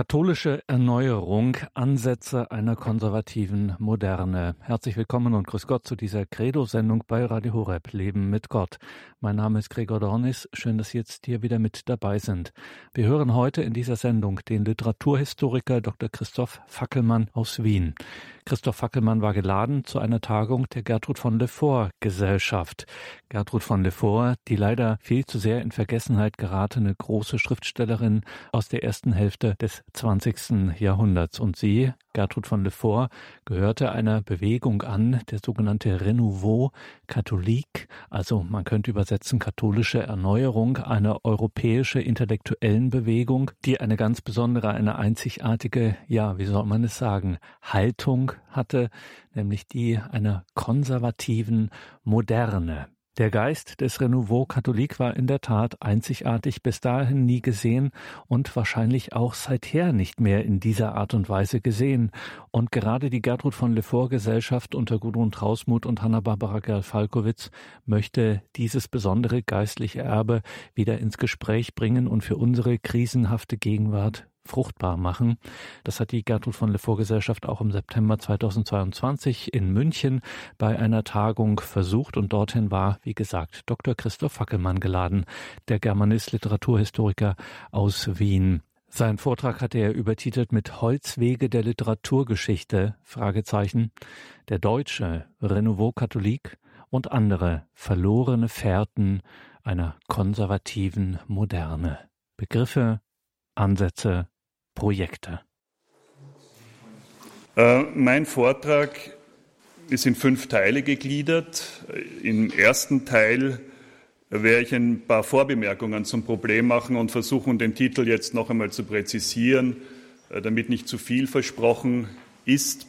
Katholische Erneuerung, Ansätze einer konservativen Moderne. Herzlich willkommen und grüß Gott zu dieser Credo-Sendung bei Radio Horeb Leben mit Gott. Mein Name ist Gregor Dornis. Schön, dass Sie jetzt hier wieder mit dabei sind. Wir hören heute in dieser Sendung den Literaturhistoriker Dr. Christoph Fackelmann aus Wien. Christoph Fackelmann war geladen zu einer Tagung der Gertrud von Lefort Gesellschaft. Gertrud von Lefort, die leider viel zu sehr in Vergessenheit geratene große Schriftstellerin aus der ersten Hälfte des 20. Jahrhunderts. Und sie, Gertrud von Lefort, gehörte einer Bewegung an, der sogenannte Renouveau Catholique, also man könnte übersetzen katholische Erneuerung, eine europäische intellektuellen Bewegung, die eine ganz besondere, eine einzigartige, ja, wie soll man es sagen, Haltung hatte, nämlich die einer konservativen Moderne. Der Geist des Renouveau Catholique war in der Tat einzigartig, bis dahin nie gesehen und wahrscheinlich auch seither nicht mehr in dieser Art und Weise gesehen. Und gerade die Gertrud von Lefort Gesellschaft unter Gudrun Trausmuth und Hanna-Barbara Gerl-Falkowitz möchte dieses besondere geistliche Erbe wieder ins Gespräch bringen und für unsere krisenhafte Gegenwart fruchtbar machen. Das hat die Gertrud von Lefort Gesellschaft auch im September 2022 in München bei einer Tagung versucht und dorthin war, wie gesagt, Dr. Christoph Fackelmann geladen, der Germanist Literaturhistoriker aus Wien. Sein Vortrag hatte er übertitelt mit Holzwege der Literaturgeschichte, Fragezeichen, der deutsche Renouveau Catholique und andere verlorene Fährten einer konservativen Moderne. Begriffe, Ansätze, Projekte? Äh, mein Vortrag ist in fünf Teile gegliedert. Im ersten Teil werde ich ein paar Vorbemerkungen zum Problem machen und versuchen, den Titel jetzt noch einmal zu präzisieren, äh, damit nicht zu viel versprochen ist.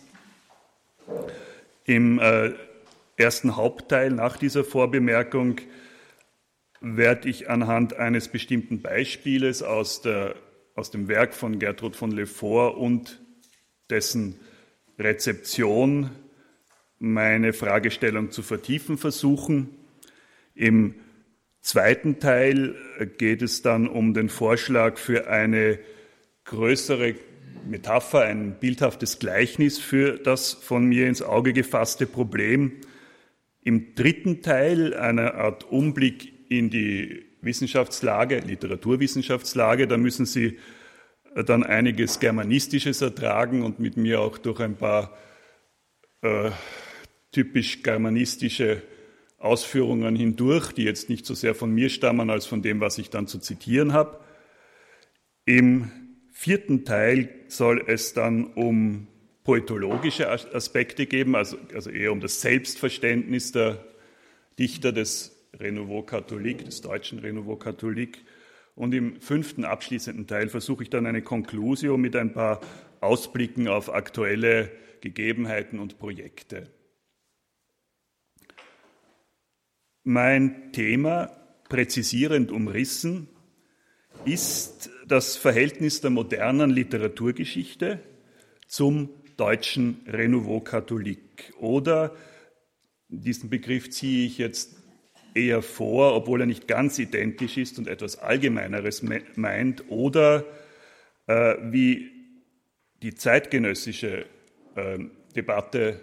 Im äh, ersten Hauptteil nach dieser Vorbemerkung werde ich anhand eines bestimmten Beispieles aus der aus dem Werk von Gertrud von Lefort und dessen Rezeption meine Fragestellung zu vertiefen versuchen. Im zweiten Teil geht es dann um den Vorschlag für eine größere Metapher, ein bildhaftes Gleichnis für das von mir ins Auge gefasste Problem. Im dritten Teil einer Art Umblick in die Wissenschaftslage, Literaturwissenschaftslage. Da müssen Sie dann einiges Germanistisches ertragen und mit mir auch durch ein paar äh, typisch germanistische Ausführungen hindurch, die jetzt nicht so sehr von mir stammen als von dem, was ich dann zu zitieren habe. Im vierten Teil soll es dann um poetologische Aspekte geben, also, also eher um das Selbstverständnis der Dichter des Renouveau Catholique, des deutschen Renouveau Catholique. Und im fünften abschließenden Teil versuche ich dann eine Conclusio mit ein paar Ausblicken auf aktuelle Gegebenheiten und Projekte. Mein Thema, präzisierend umrissen, ist das Verhältnis der modernen Literaturgeschichte zum deutschen Renouveau Catholique. Oder diesen Begriff ziehe ich jetzt eher vor, obwohl er nicht ganz identisch ist und etwas Allgemeineres meint, oder äh, wie die zeitgenössische äh, Debatte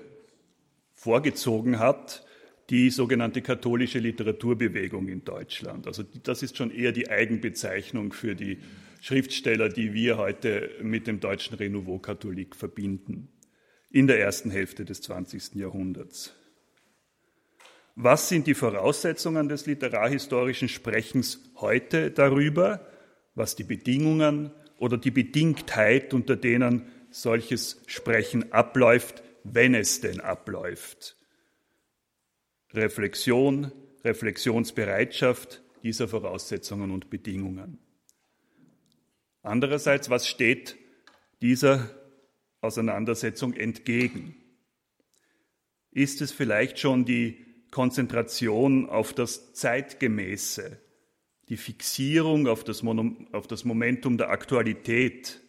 vorgezogen hat, die sogenannte katholische Literaturbewegung in Deutschland. Also das ist schon eher die Eigenbezeichnung für die Schriftsteller, die wir heute mit dem deutschen Renouveau Katholik verbinden, in der ersten Hälfte des 20. Jahrhunderts. Was sind die Voraussetzungen des literarhistorischen Sprechens heute darüber, was die Bedingungen oder die Bedingtheit, unter denen solches Sprechen abläuft, wenn es denn abläuft? Reflexion, Reflexionsbereitschaft dieser Voraussetzungen und Bedingungen. Andererseits, was steht dieser Auseinandersetzung entgegen? Ist es vielleicht schon die Konzentration auf das Zeitgemäße, die Fixierung auf das, auf das Momentum der Aktualität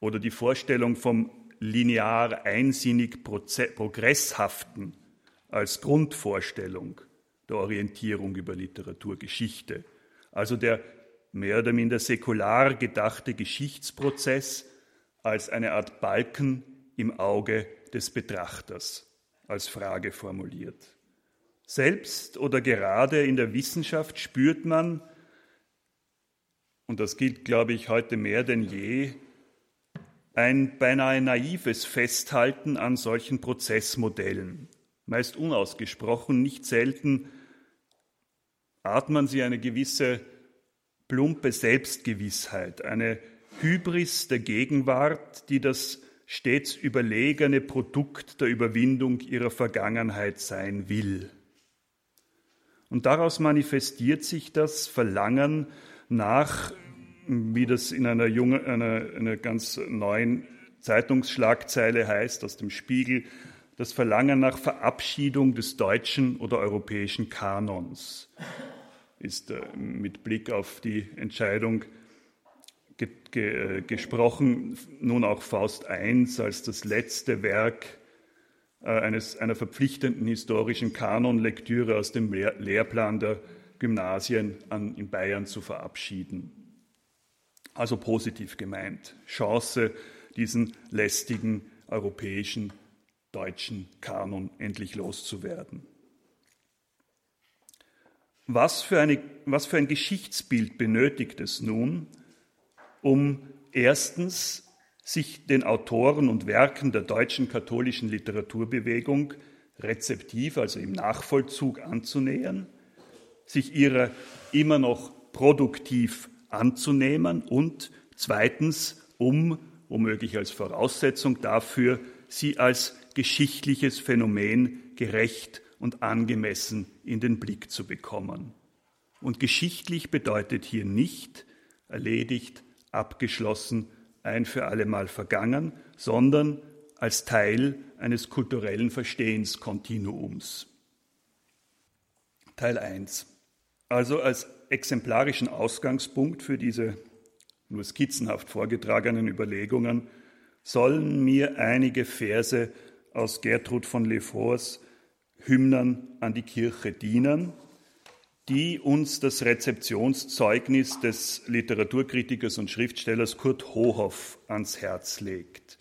oder die Vorstellung vom linear einsinnig progresshaften als Grundvorstellung der Orientierung über Literaturgeschichte, also der mehr oder minder säkular gedachte Geschichtsprozess als eine Art Balken im Auge des Betrachters als Frage formuliert. Selbst oder gerade in der Wissenschaft spürt man, und das gilt, glaube ich, heute mehr denn je, ein beinahe naives Festhalten an solchen Prozessmodellen. Meist unausgesprochen, nicht selten atmen sie eine gewisse plumpe Selbstgewissheit, eine Hybris der Gegenwart, die das stets überlegene Produkt der Überwindung ihrer Vergangenheit sein will. Und daraus manifestiert sich das Verlangen nach, wie das in einer, jungen, einer, einer ganz neuen Zeitungsschlagzeile heißt, aus dem Spiegel, das Verlangen nach Verabschiedung des deutschen oder europäischen Kanons ist äh, mit Blick auf die Entscheidung ge ge äh, gesprochen, nun auch Faust I als das letzte Werk äh, eines, einer verpflichtenden historischen Kanonlektüre aus dem Lehr Lehrplan der Gymnasien an, in Bayern zu verabschieden. Also positiv gemeint. Chance, diesen lästigen europäischen deutschen Kanon endlich loszuwerden. Was für, eine, was für ein Geschichtsbild benötigt es nun, um erstens sich den Autoren und Werken der deutschen katholischen Literaturbewegung rezeptiv, also im Nachvollzug anzunähern, sich ihrer immer noch produktiv anzunehmen und zweitens, um, womöglich als Voraussetzung dafür, sie als geschichtliches Phänomen gerecht und angemessen in den Blick zu bekommen. Und geschichtlich bedeutet hier nicht erledigt, abgeschlossen, ein für allemal vergangen, sondern als Teil eines kulturellen Verstehenskontinuums. Teil 1. Also als exemplarischen Ausgangspunkt für diese nur skizzenhaft vorgetragenen Überlegungen sollen mir einige Verse aus Gertrud von Lefors Hymnen an die Kirche dienen, die uns das Rezeptionszeugnis des Literaturkritikers und Schriftstellers Kurt Hohoff ans Herz legt.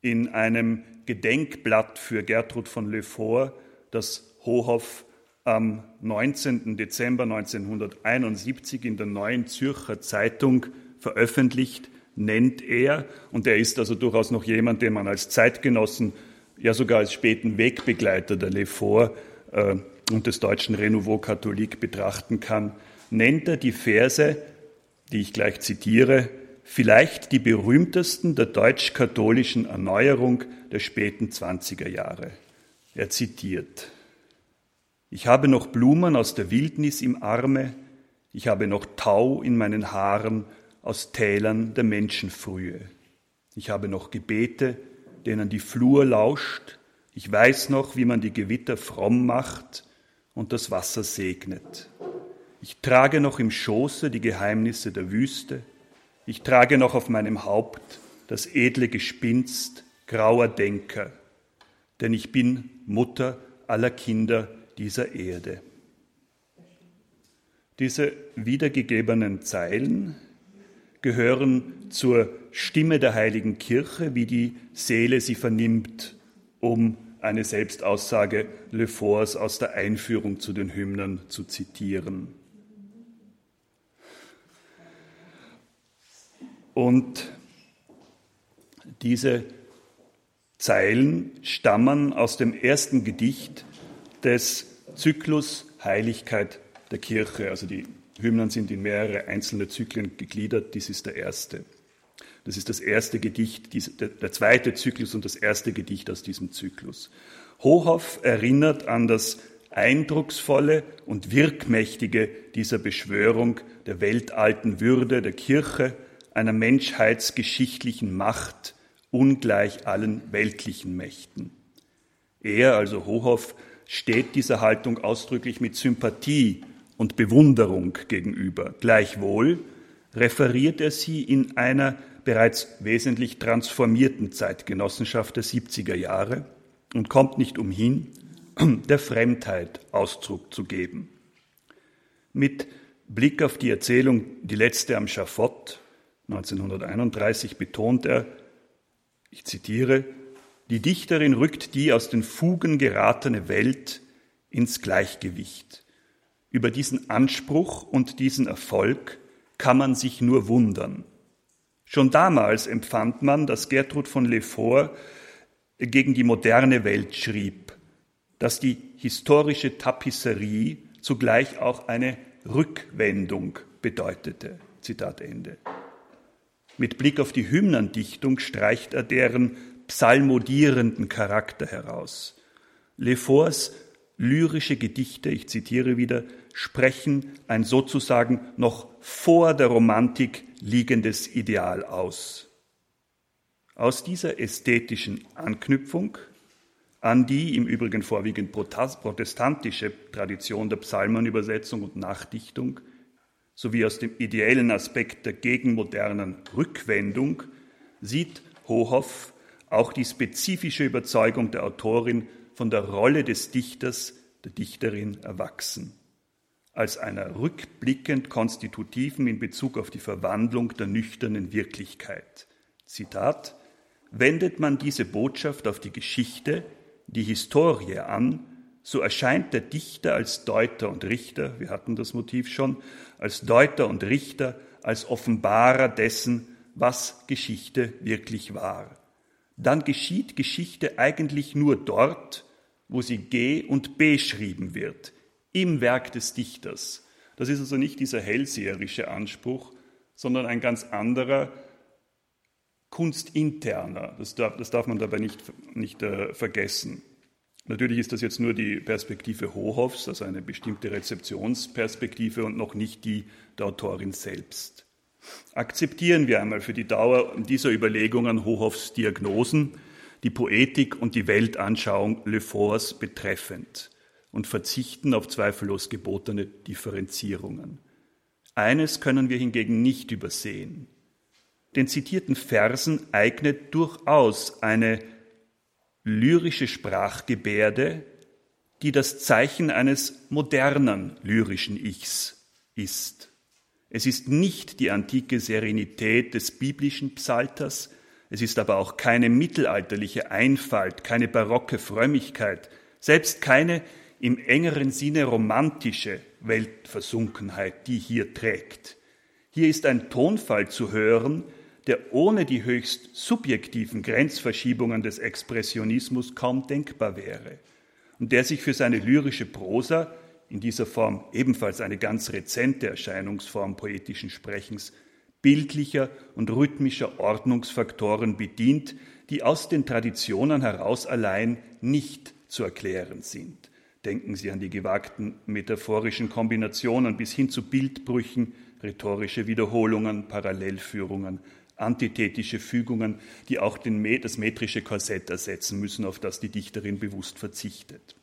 In einem Gedenkblatt für Gertrud von Lefort, das Hohoff am 19. Dezember 1971 in der Neuen Zürcher Zeitung veröffentlicht, nennt er, und er ist also durchaus noch jemand, den man als Zeitgenossen ja sogar als späten Wegbegleiter der Lefort äh, und des deutschen Renouveau Catholique betrachten kann, nennt er die Verse, die ich gleich zitiere, vielleicht die berühmtesten der deutsch-katholischen Erneuerung der späten 20er Jahre. Er zitiert, Ich habe noch Blumen aus der Wildnis im Arme, ich habe noch Tau in meinen Haaren aus Tälern der Menschenfrühe. Ich habe noch Gebete, denen die Flur lauscht. Ich weiß noch, wie man die Gewitter fromm macht und das Wasser segnet. Ich trage noch im Schoße die Geheimnisse der Wüste. Ich trage noch auf meinem Haupt das edle Gespinst grauer Denker, denn ich bin Mutter aller Kinder dieser Erde. Diese wiedergegebenen Zeilen gehören zur Stimme der heiligen Kirche, wie die Seele sie vernimmt, um eine Selbstaussage Le Forts aus der Einführung zu den Hymnen zu zitieren. Und diese Zeilen stammen aus dem ersten Gedicht des Zyklus Heiligkeit der Kirche, also die Hymnen sind in mehrere einzelne Zyklen gegliedert. Dies ist der erste. Das ist das erste Gedicht, der zweite Zyklus und das erste Gedicht aus diesem Zyklus. Hohoff erinnert an das eindrucksvolle und wirkmächtige dieser Beschwörung der weltalten Würde der Kirche, einer menschheitsgeschichtlichen Macht, ungleich allen weltlichen Mächten. Er, also Hohoff, steht dieser Haltung ausdrücklich mit Sympathie und Bewunderung gegenüber. Gleichwohl referiert er sie in einer bereits wesentlich transformierten Zeitgenossenschaft der 70er Jahre und kommt nicht umhin, der Fremdheit Ausdruck zu geben. Mit Blick auf die Erzählung Die letzte am Schafott 1931 betont er, ich zitiere, die Dichterin rückt die aus den Fugen geratene Welt ins Gleichgewicht. Über diesen Anspruch und diesen Erfolg kann man sich nur wundern. Schon damals empfand man, dass Gertrud von Lefort gegen die moderne Welt schrieb, dass die historische Tapisserie zugleich auch eine Rückwendung bedeutete. Zitat Ende. Mit Blick auf die Hymnendichtung streicht er deren psalmodierenden Charakter heraus. Leforts lyrische Gedichte, ich zitiere wieder, sprechen ein sozusagen noch vor der Romantik liegendes Ideal aus. Aus dieser ästhetischen Anknüpfung an die im Übrigen vorwiegend protestantische Tradition der Psalmenübersetzung und Nachdichtung sowie aus dem ideellen Aspekt der gegenmodernen Rückwendung sieht Hohoff auch die spezifische Überzeugung der Autorin von der Rolle des Dichters, der Dichterin erwachsen, als einer rückblickend konstitutiven in Bezug auf die Verwandlung der nüchternen Wirklichkeit. Zitat, wendet man diese Botschaft auf die Geschichte, die Historie an, so erscheint der Dichter als Deuter und Richter, wir hatten das Motiv schon, als Deuter und Richter, als Offenbarer dessen, was Geschichte wirklich war dann geschieht Geschichte eigentlich nur dort, wo sie G und beschrieben wird, im Werk des Dichters. Das ist also nicht dieser hellseherische Anspruch, sondern ein ganz anderer, kunstinterner. Das darf, das darf man dabei nicht, nicht äh, vergessen. Natürlich ist das jetzt nur die Perspektive Hohoffs, also eine bestimmte Rezeptionsperspektive und noch nicht die der Autorin selbst. Akzeptieren wir einmal für die Dauer dieser Überlegungen Hohoffs Diagnosen, die Poetik und die Weltanschauung Le Forts betreffend und verzichten auf zweifellos gebotene Differenzierungen. Eines können wir hingegen nicht übersehen. Den zitierten Versen eignet durchaus eine lyrische Sprachgebärde, die das Zeichen eines modernen lyrischen Ichs ist. Es ist nicht die antike Serenität des biblischen Psalters, es ist aber auch keine mittelalterliche Einfalt, keine barocke Frömmigkeit, selbst keine im engeren Sinne romantische Weltversunkenheit, die hier trägt. Hier ist ein Tonfall zu hören, der ohne die höchst subjektiven Grenzverschiebungen des Expressionismus kaum denkbar wäre und der sich für seine lyrische Prosa in dieser Form ebenfalls eine ganz rezente Erscheinungsform poetischen Sprechens, bildlicher und rhythmischer Ordnungsfaktoren bedient, die aus den Traditionen heraus allein nicht zu erklären sind. Denken Sie an die gewagten metaphorischen Kombinationen bis hin zu Bildbrüchen, rhetorische Wiederholungen, Parallelführungen, antithetische Fügungen, die auch den, das metrische Korsett ersetzen müssen, auf das die Dichterin bewusst verzichtet.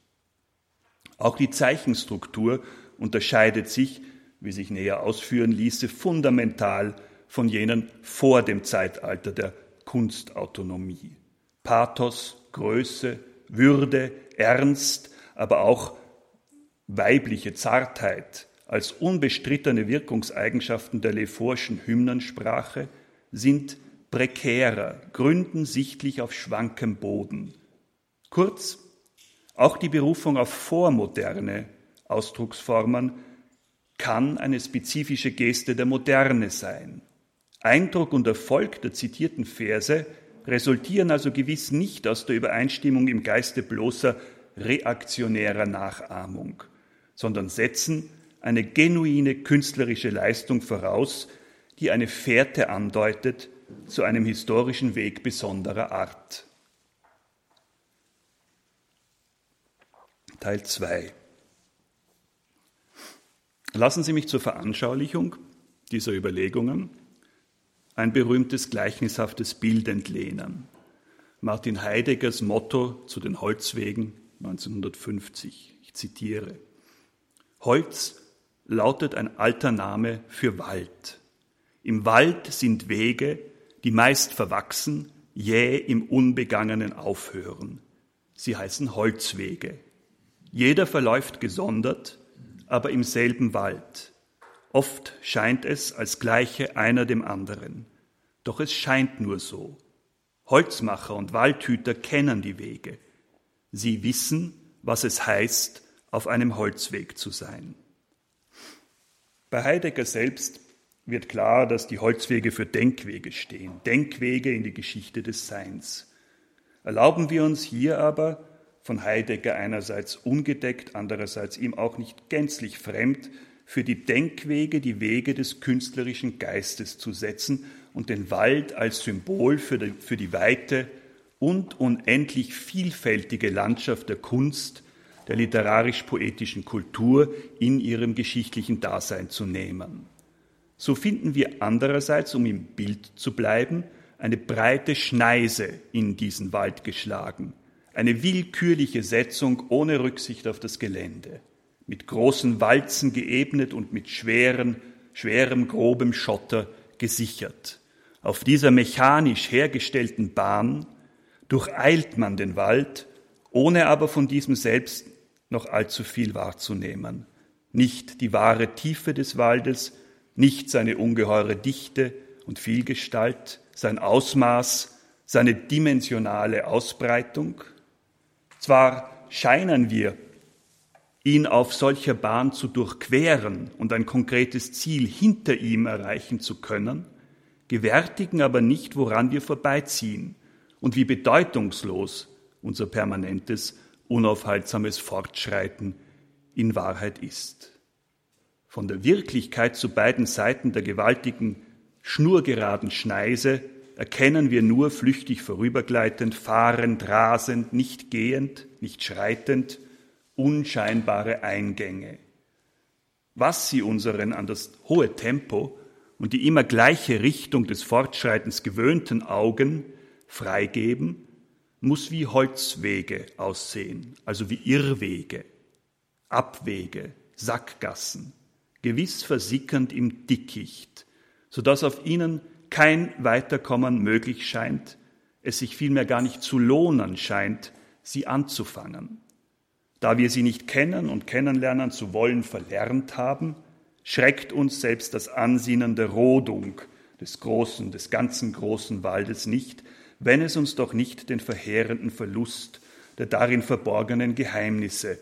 Auch die Zeichenstruktur unterscheidet sich, wie sich näher ausführen ließe, fundamental von jenen vor dem Zeitalter der Kunstautonomie. Pathos, Größe, Würde, Ernst, aber auch weibliche Zartheit als unbestrittene Wirkungseigenschaften der Leforschen Hymnensprache sind prekärer, gründen sichtlich auf schwankem Boden. Kurz, auch die Berufung auf vormoderne Ausdrucksformen kann eine spezifische Geste der Moderne sein. Eindruck und Erfolg der zitierten Verse resultieren also gewiss nicht aus der Übereinstimmung im Geiste bloßer reaktionärer Nachahmung, sondern setzen eine genuine künstlerische Leistung voraus, die eine Fährte andeutet zu einem historischen Weg besonderer Art. Teil 2. Lassen Sie mich zur Veranschaulichung dieser Überlegungen ein berühmtes gleichnishaftes Bild entlehnen. Martin Heideggers Motto zu den Holzwegen 1950. Ich zitiere. Holz lautet ein alter Name für Wald. Im Wald sind Wege, die meist verwachsen, jäh im Unbegangenen aufhören. Sie heißen Holzwege. Jeder verläuft gesondert, aber im selben Wald. Oft scheint es, als gleiche einer dem anderen. Doch es scheint nur so. Holzmacher und Waldhüter kennen die Wege. Sie wissen, was es heißt, auf einem Holzweg zu sein. Bei Heidegger selbst wird klar, dass die Holzwege für Denkwege stehen, Denkwege in die Geschichte des Seins. Erlauben wir uns hier aber, von Heidegger einerseits ungedeckt, andererseits ihm auch nicht gänzlich fremd, für die Denkwege die Wege des künstlerischen Geistes zu setzen und den Wald als Symbol für die, für die weite und unendlich vielfältige Landschaft der Kunst, der literarisch-poetischen Kultur in ihrem geschichtlichen Dasein zu nehmen. So finden wir andererseits, um im Bild zu bleiben, eine breite Schneise in diesen Wald geschlagen, eine willkürliche Setzung ohne Rücksicht auf das Gelände mit großen Walzen geebnet und mit schweren, schwerem, grobem Schotter gesichert. Auf dieser mechanisch hergestellten Bahn durcheilt man den Wald, ohne aber von diesem selbst noch allzu viel wahrzunehmen. Nicht die wahre Tiefe des Waldes, nicht seine ungeheure Dichte und Vielgestalt, sein Ausmaß, seine dimensionale Ausbreitung. Zwar scheinen wir ihn auf solcher Bahn zu durchqueren und ein konkretes Ziel hinter ihm erreichen zu können, gewärtigen aber nicht, woran wir vorbeiziehen und wie bedeutungslos unser permanentes, unaufhaltsames Fortschreiten in Wahrheit ist. Von der Wirklichkeit zu beiden Seiten der gewaltigen, schnurgeraden Schneise erkennen wir nur flüchtig vorübergleitend, fahrend, rasend, nicht gehend, nicht schreitend, unscheinbare Eingänge. Was sie unseren an das hohe Tempo und die immer gleiche Richtung des Fortschreitens gewöhnten Augen freigeben, muss wie Holzwege aussehen, also wie Irrwege, Abwege, Sackgassen, gewiss versickernd im Dickicht, so dass auf ihnen kein Weiterkommen möglich scheint, es sich vielmehr gar nicht zu lohnen scheint, sie anzufangen. Da wir sie nicht kennen und kennenlernen zu wollen verlernt haben, schreckt uns selbst das Ansinnen der Rodung des großen, des ganzen großen Waldes nicht, wenn es uns doch nicht den verheerenden Verlust der darin verborgenen Geheimnisse,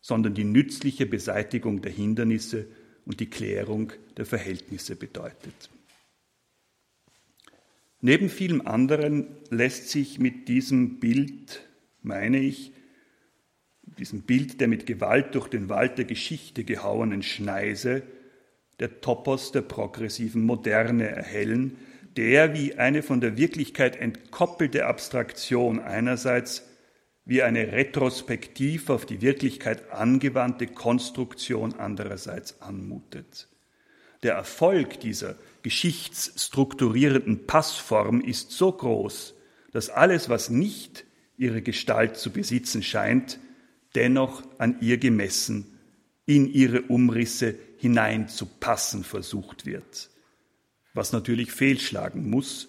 sondern die nützliche Beseitigung der Hindernisse und die Klärung der Verhältnisse bedeutet. Neben vielem anderen lässt sich mit diesem Bild, meine ich, diesem Bild der mit Gewalt durch den Wald der Geschichte gehauenen Schneise, der Topos der progressiven Moderne erhellen, der wie eine von der Wirklichkeit entkoppelte Abstraktion einerseits wie eine retrospektiv auf die Wirklichkeit angewandte Konstruktion andererseits anmutet. Der Erfolg dieser geschichtsstrukturierenden Passform ist so groß, dass alles, was nicht ihre Gestalt zu besitzen scheint, dennoch an ihr gemessen in ihre Umrisse hineinzupassen versucht wird, was natürlich fehlschlagen muss,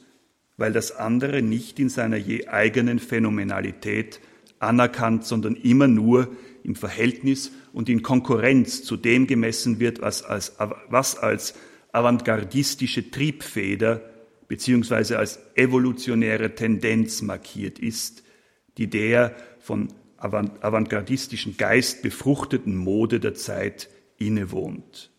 weil das andere nicht in seiner je eigenen Phänomenalität anerkannt, sondern immer nur im Verhältnis und in Konkurrenz zu dem gemessen wird, was als, was als avantgardistische Triebfeder beziehungsweise als evolutionäre Tendenz markiert ist, die der von avantgardistischen Geist befruchteten Mode der Zeit innewohnt.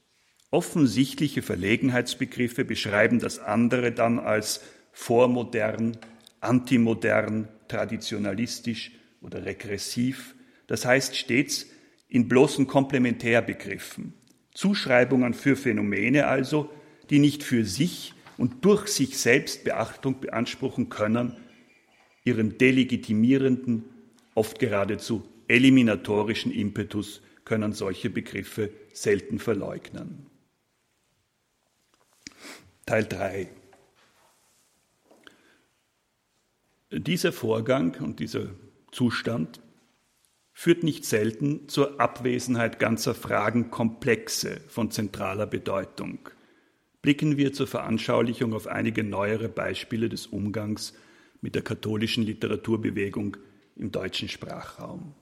Offensichtliche Verlegenheitsbegriffe beschreiben das andere dann als vormodern, antimodern, traditionalistisch oder regressiv, das heißt stets in bloßen Komplementärbegriffen. Zuschreibungen für Phänomene also, die nicht für sich und durch sich selbst Beachtung beanspruchen können, ihren delegitimierenden oft geradezu eliminatorischen Impetus können solche Begriffe selten verleugnen. Teil 3. Dieser Vorgang und dieser Zustand führt nicht selten zur Abwesenheit ganzer Fragenkomplexe von zentraler Bedeutung. Blicken wir zur Veranschaulichung auf einige neuere Beispiele des Umgangs mit der katholischen Literaturbewegung im deutschen Sprachraum.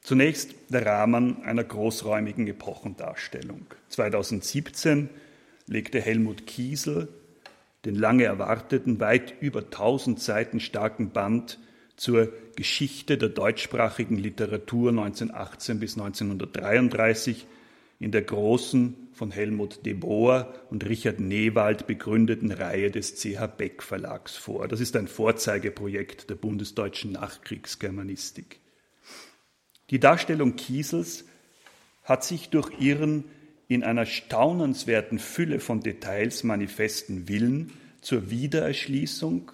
Zunächst der Rahmen einer großräumigen Epochendarstellung. 2017 legte Helmut Kiesel den lange erwarteten, weit über 1000 Seiten starken Band zur Geschichte der deutschsprachigen Literatur 1918 bis 1933 in der großen von Helmut de Boer und Richard Newald begründeten Reihe des CH Beck Verlags vor. Das ist ein Vorzeigeprojekt der bundesdeutschen Nachkriegsgermanistik. Die Darstellung Kiesels hat sich durch ihren in einer staunenswerten Fülle von Details manifesten Willen zur Wiedererschließung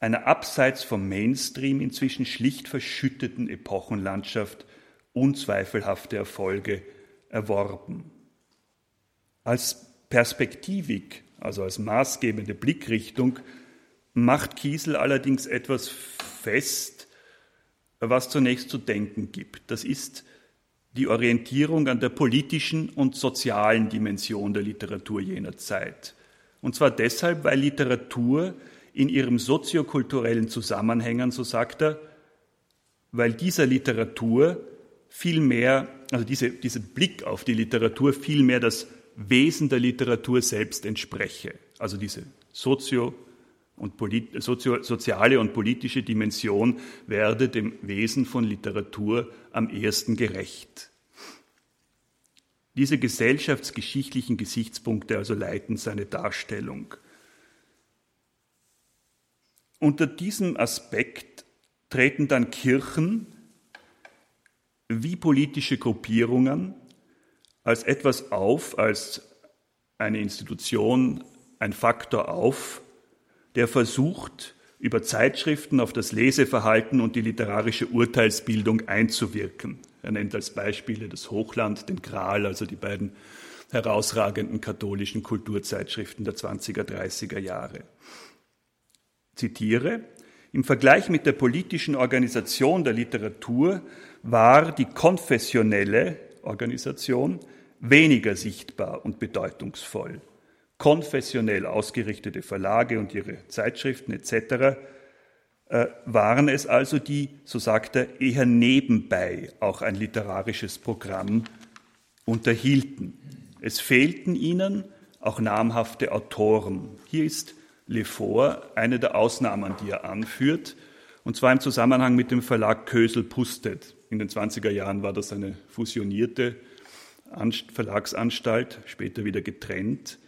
einer abseits vom Mainstream inzwischen schlicht verschütteten Epochenlandschaft unzweifelhafte Erfolge erworben. Als Perspektivik, also als maßgebende Blickrichtung, macht Kiesel allerdings etwas fest, was zunächst zu denken gibt. Das ist die Orientierung an der politischen und sozialen Dimension der Literatur jener Zeit. Und zwar deshalb, weil Literatur in ihrem soziokulturellen Zusammenhängen, so sagt er, weil dieser Literatur vielmehr, also diese, dieser Blick auf die Literatur vielmehr das Wesen der Literatur selbst entspreche. Also diese sozio und polit, sozio, soziale und politische Dimension werde dem Wesen von Literatur am ehesten gerecht. Diese gesellschaftsgeschichtlichen Gesichtspunkte also leiten seine Darstellung. Unter diesem Aspekt treten dann Kirchen wie politische Gruppierungen als etwas auf, als eine Institution, ein Faktor auf, der versucht, über Zeitschriften auf das Leseverhalten und die literarische Urteilsbildung einzuwirken. Er nennt als Beispiele das Hochland, den Gral, also die beiden herausragenden katholischen Kulturzeitschriften der 20er, 30er Jahre. Zitiere, im Vergleich mit der politischen Organisation der Literatur war die konfessionelle Organisation weniger sichtbar und bedeutungsvoll. Konfessionell ausgerichtete Verlage und ihre Zeitschriften etc. Äh, waren es also, die, so sagt er, eher nebenbei auch ein literarisches Programm unterhielten. Es fehlten ihnen auch namhafte Autoren. Hier ist Lefort eine der Ausnahmen, die er anführt, und zwar im Zusammenhang mit dem Verlag Kösel-Pustet. In den 20er Jahren war das eine fusionierte Verlagsanstalt, später wieder getrennt.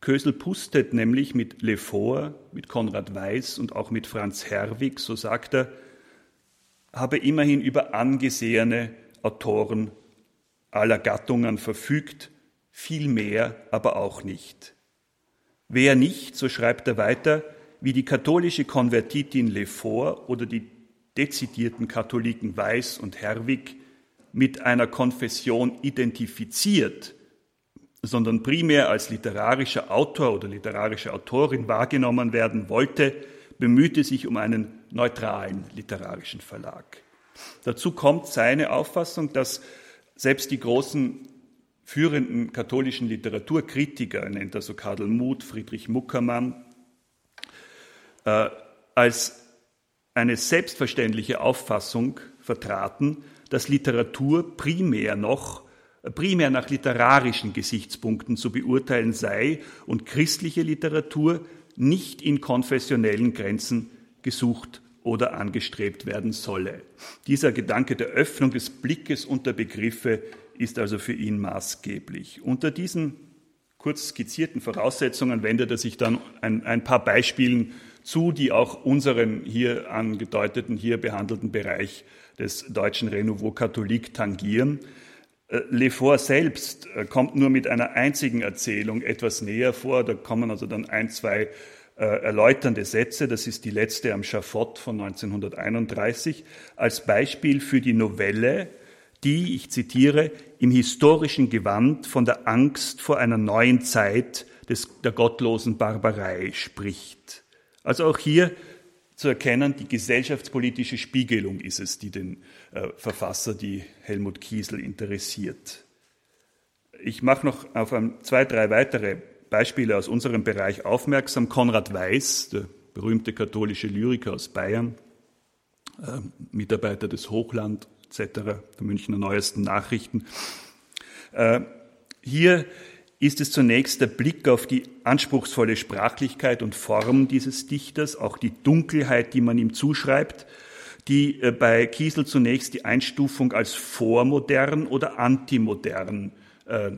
Kösel Pustet nämlich mit Lefort, mit Konrad Weiß und auch mit Franz Herwig, so sagt er, habe immerhin über angesehene Autoren aller Gattungen verfügt, viel mehr aber auch nicht. Wer nicht, so schreibt er weiter, wie die katholische Konvertitin Lefort oder die dezidierten Katholiken Weiß und Herwig mit einer Konfession identifiziert, sondern primär als literarischer Autor oder literarische Autorin wahrgenommen werden wollte, bemühte sich um einen neutralen literarischen Verlag. Dazu kommt seine Auffassung, dass selbst die großen führenden katholischen Literaturkritiker, nennt er so Karl Muth, Friedrich Muckermann, äh, als eine selbstverständliche Auffassung vertraten, dass Literatur primär noch primär nach literarischen Gesichtspunkten zu beurteilen sei und christliche Literatur nicht in konfessionellen Grenzen gesucht oder angestrebt werden solle. Dieser Gedanke der Öffnung des Blickes unter Begriffe ist also für ihn maßgeblich. Unter diesen kurz skizzierten Voraussetzungen wendet er sich dann ein, ein paar Beispielen zu, die auch unseren hier angedeuteten, hier behandelten Bereich des deutschen Renouveau Catholique tangieren. Äh, Lefort selbst äh, kommt nur mit einer einzigen Erzählung etwas näher vor. Da kommen also dann ein, zwei äh, erläuternde Sätze. Das ist die letzte am Schafott von 1931 als Beispiel für die Novelle, die, ich zitiere, im historischen Gewand von der Angst vor einer neuen Zeit des, der gottlosen Barbarei spricht. Also auch hier zu erkennen, die gesellschaftspolitische Spiegelung ist es, die den äh, Verfasser, die Helmut Kiesel, interessiert. Ich mache noch auf zwei, drei weitere Beispiele aus unserem Bereich aufmerksam. Konrad Weiß, der berühmte katholische Lyriker aus Bayern, äh, Mitarbeiter des Hochland etc., der Münchner Neuesten Nachrichten. Äh, hier ist es zunächst der Blick auf die anspruchsvolle Sprachlichkeit und Form dieses Dichters, auch die Dunkelheit, die man ihm zuschreibt, die äh, bei Kiesel zunächst die Einstufung als vormodern oder antimodern äh,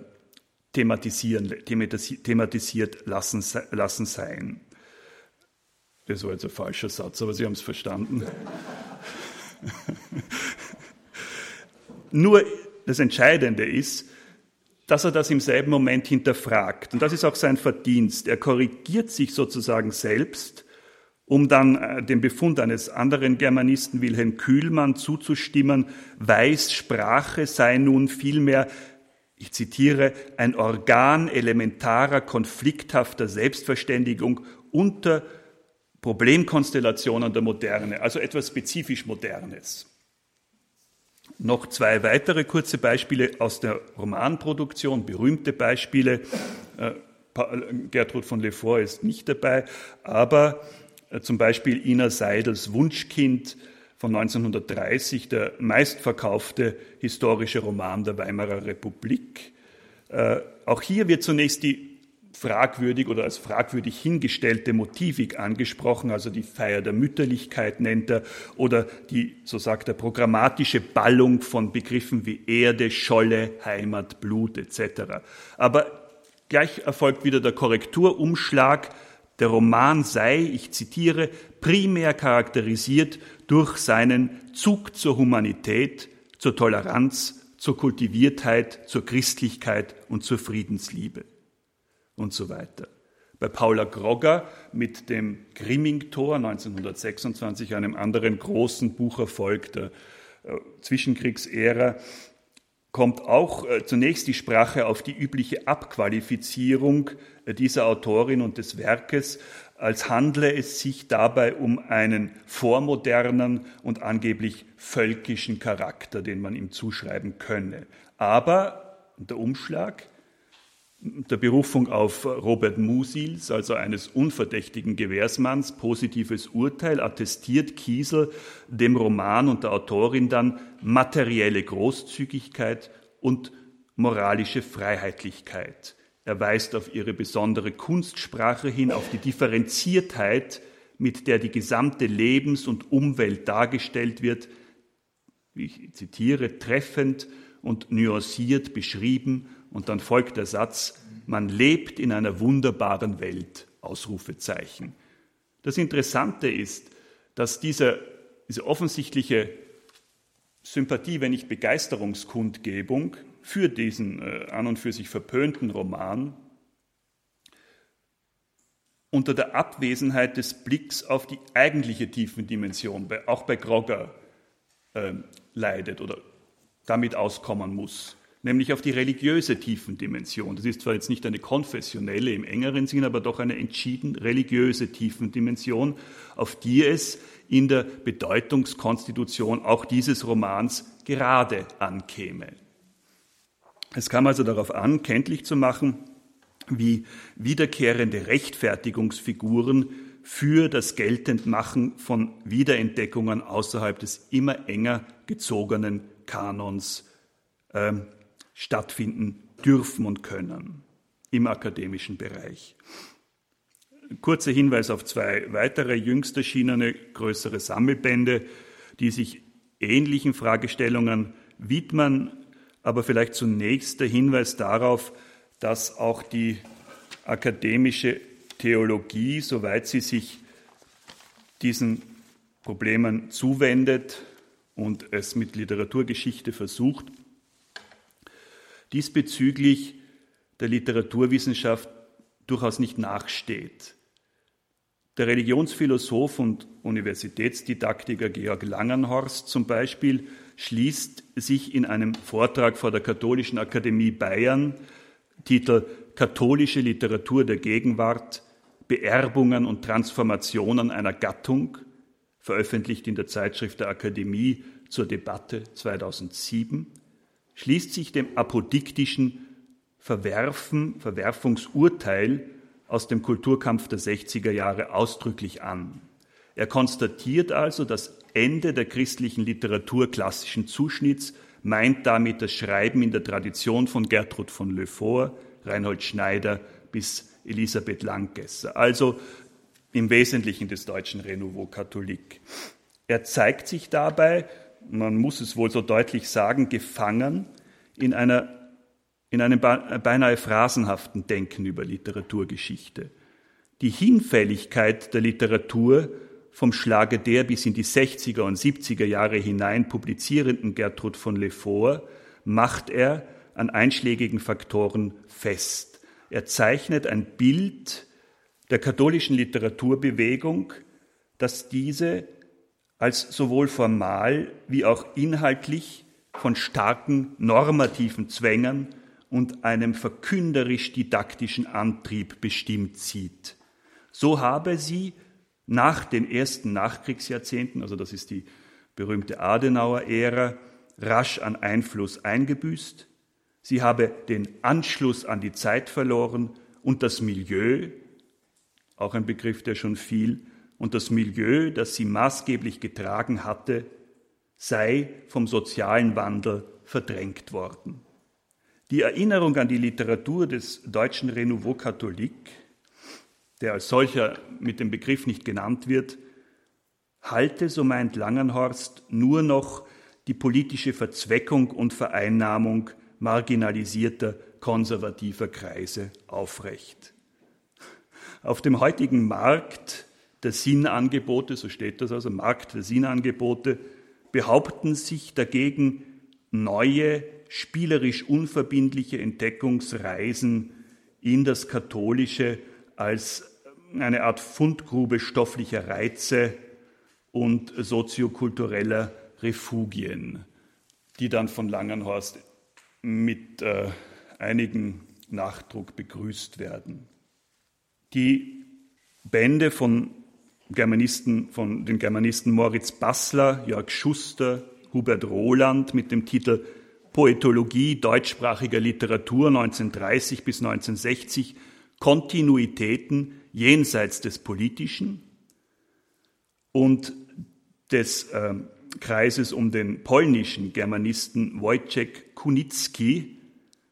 thematisieren, thematisiert lassen, lassen seien. Das war jetzt ein falscher Satz, aber Sie haben es verstanden. Nur das Entscheidende ist, dass er das im selben Moment hinterfragt. Und das ist auch sein Verdienst. Er korrigiert sich sozusagen selbst, um dann äh, dem Befund eines anderen Germanisten Wilhelm Kühlmann zuzustimmen, weiß Sprache sei nun vielmehr, ich zitiere, ein Organ elementarer, konflikthafter Selbstverständigung unter Problemkonstellationen der Moderne, also etwas spezifisch Modernes. Noch zwei weitere kurze Beispiele aus der Romanproduktion, berühmte Beispiele. Äh, Gertrud von Lefort ist nicht dabei, aber äh, zum Beispiel Ina Seidels Wunschkind von 1930, der meistverkaufte historische Roman der Weimarer Republik. Äh, auch hier wird zunächst die fragwürdig oder als fragwürdig hingestellte Motivik angesprochen, also die Feier der Mütterlichkeit nennt er, oder die, so sagt er, programmatische Ballung von Begriffen wie Erde, Scholle, Heimat, Blut etc. Aber gleich erfolgt wieder der Korrekturumschlag. Der Roman sei, ich zitiere, primär charakterisiert durch seinen Zug zur Humanität, zur Toleranz, zur Kultiviertheit, zur Christlichkeit und zur Friedensliebe und so weiter. Bei Paula Grogger mit dem Grimming-Tor 1926, einem anderen großen Bucherfolg der äh, Zwischenkriegsära, kommt auch äh, zunächst die Sprache auf die übliche Abqualifizierung äh, dieser Autorin und des Werkes, als handle es sich dabei um einen vormodernen und angeblich völkischen Charakter, den man ihm zuschreiben könne. Aber der Umschlag der Berufung auf Robert Musils, also eines unverdächtigen Gewährsmanns, positives Urteil attestiert Kiesel dem Roman und der Autorin dann materielle Großzügigkeit und moralische Freiheitlichkeit. Er weist auf ihre besondere Kunstsprache hin, auf die Differenziertheit, mit der die gesamte Lebens- und Umwelt dargestellt wird, ich zitiere, treffend und nuanciert beschrieben und dann folgt der Satz, man lebt in einer wunderbaren Welt, Ausrufezeichen. Das Interessante ist, dass diese, diese offensichtliche Sympathie, wenn nicht Begeisterungskundgebung für diesen äh, an und für sich verpönten Roman unter der Abwesenheit des Blicks auf die eigentliche Tiefendimension, auch bei Grogger, äh, leidet oder damit auskommen muss nämlich auf die religiöse Tiefendimension. Das ist zwar jetzt nicht eine konfessionelle im engeren Sinn, aber doch eine entschieden religiöse Tiefendimension, auf die es in der Bedeutungskonstitution auch dieses Romans gerade ankäme. Es kam also darauf an, kenntlich zu machen, wie wiederkehrende Rechtfertigungsfiguren für das Geltendmachen von Wiederentdeckungen außerhalb des immer enger gezogenen Kanons ähm, stattfinden dürfen und können im akademischen Bereich. Kurzer Hinweis auf zwei weitere jüngst erschienene größere Sammelbände, die sich ähnlichen Fragestellungen widmen, aber vielleicht zunächst der Hinweis darauf, dass auch die akademische Theologie, soweit sie sich diesen Problemen zuwendet und es mit Literaturgeschichte versucht, diesbezüglich der Literaturwissenschaft durchaus nicht nachsteht. Der Religionsphilosoph und Universitätsdidaktiker Georg Langenhorst zum Beispiel schließt sich in einem Vortrag vor der Katholischen Akademie Bayern, Titel Katholische Literatur der Gegenwart, Beerbungen und Transformationen einer Gattung, veröffentlicht in der Zeitschrift der Akademie zur Debatte 2007, schließt sich dem apodiktischen Verwerfen, Verwerfungsurteil aus dem Kulturkampf der 60er Jahre ausdrücklich an. Er konstatiert also das Ende der christlichen Literatur klassischen Zuschnitts, meint damit das Schreiben in der Tradition von Gertrud von Le Fort, Reinhold Schneider bis Elisabeth Langgesser, also im Wesentlichen des deutschen Renouveau Catholique. Er zeigt sich dabei, man muss es wohl so deutlich sagen, gefangen in, einer, in einem beinahe phrasenhaften Denken über Literaturgeschichte. Die Hinfälligkeit der Literatur vom Schlage der bis in die 60er und 70er Jahre hinein publizierenden Gertrud von Lefort macht er an einschlägigen Faktoren fest. Er zeichnet ein Bild der katholischen Literaturbewegung, das diese als sowohl formal wie auch inhaltlich von starken normativen Zwängen und einem verkünderisch-didaktischen Antrieb bestimmt sieht. So habe sie nach den ersten Nachkriegsjahrzehnten, also das ist die berühmte Adenauer-Ära, rasch an Einfluss eingebüßt. Sie habe den Anschluss an die Zeit verloren und das Milieu, auch ein Begriff, der schon viel, und das Milieu, das sie maßgeblich getragen hatte, sei vom sozialen Wandel verdrängt worden. Die Erinnerung an die Literatur des deutschen Renouveau Catholique, der als solcher mit dem Begriff nicht genannt wird, halte, so meint Langenhorst, nur noch die politische Verzweckung und Vereinnahmung marginalisierter konservativer Kreise aufrecht. Auf dem heutigen Markt der Sinnangebote, so steht das also, Markt der Sinnangebote, behaupten sich dagegen neue, spielerisch unverbindliche Entdeckungsreisen in das Katholische als eine Art Fundgrube stofflicher Reize und soziokultureller Refugien, die dann von Langenhorst mit äh, einigen Nachdruck begrüßt werden. Die Bände von Germanisten, von den Germanisten Moritz Bassler, Jörg Schuster, Hubert Roland mit dem Titel Poetologie deutschsprachiger Literatur 1930 bis 1960 Kontinuitäten jenseits des Politischen und des äh, Kreises um den polnischen Germanisten Wojciech Kunicki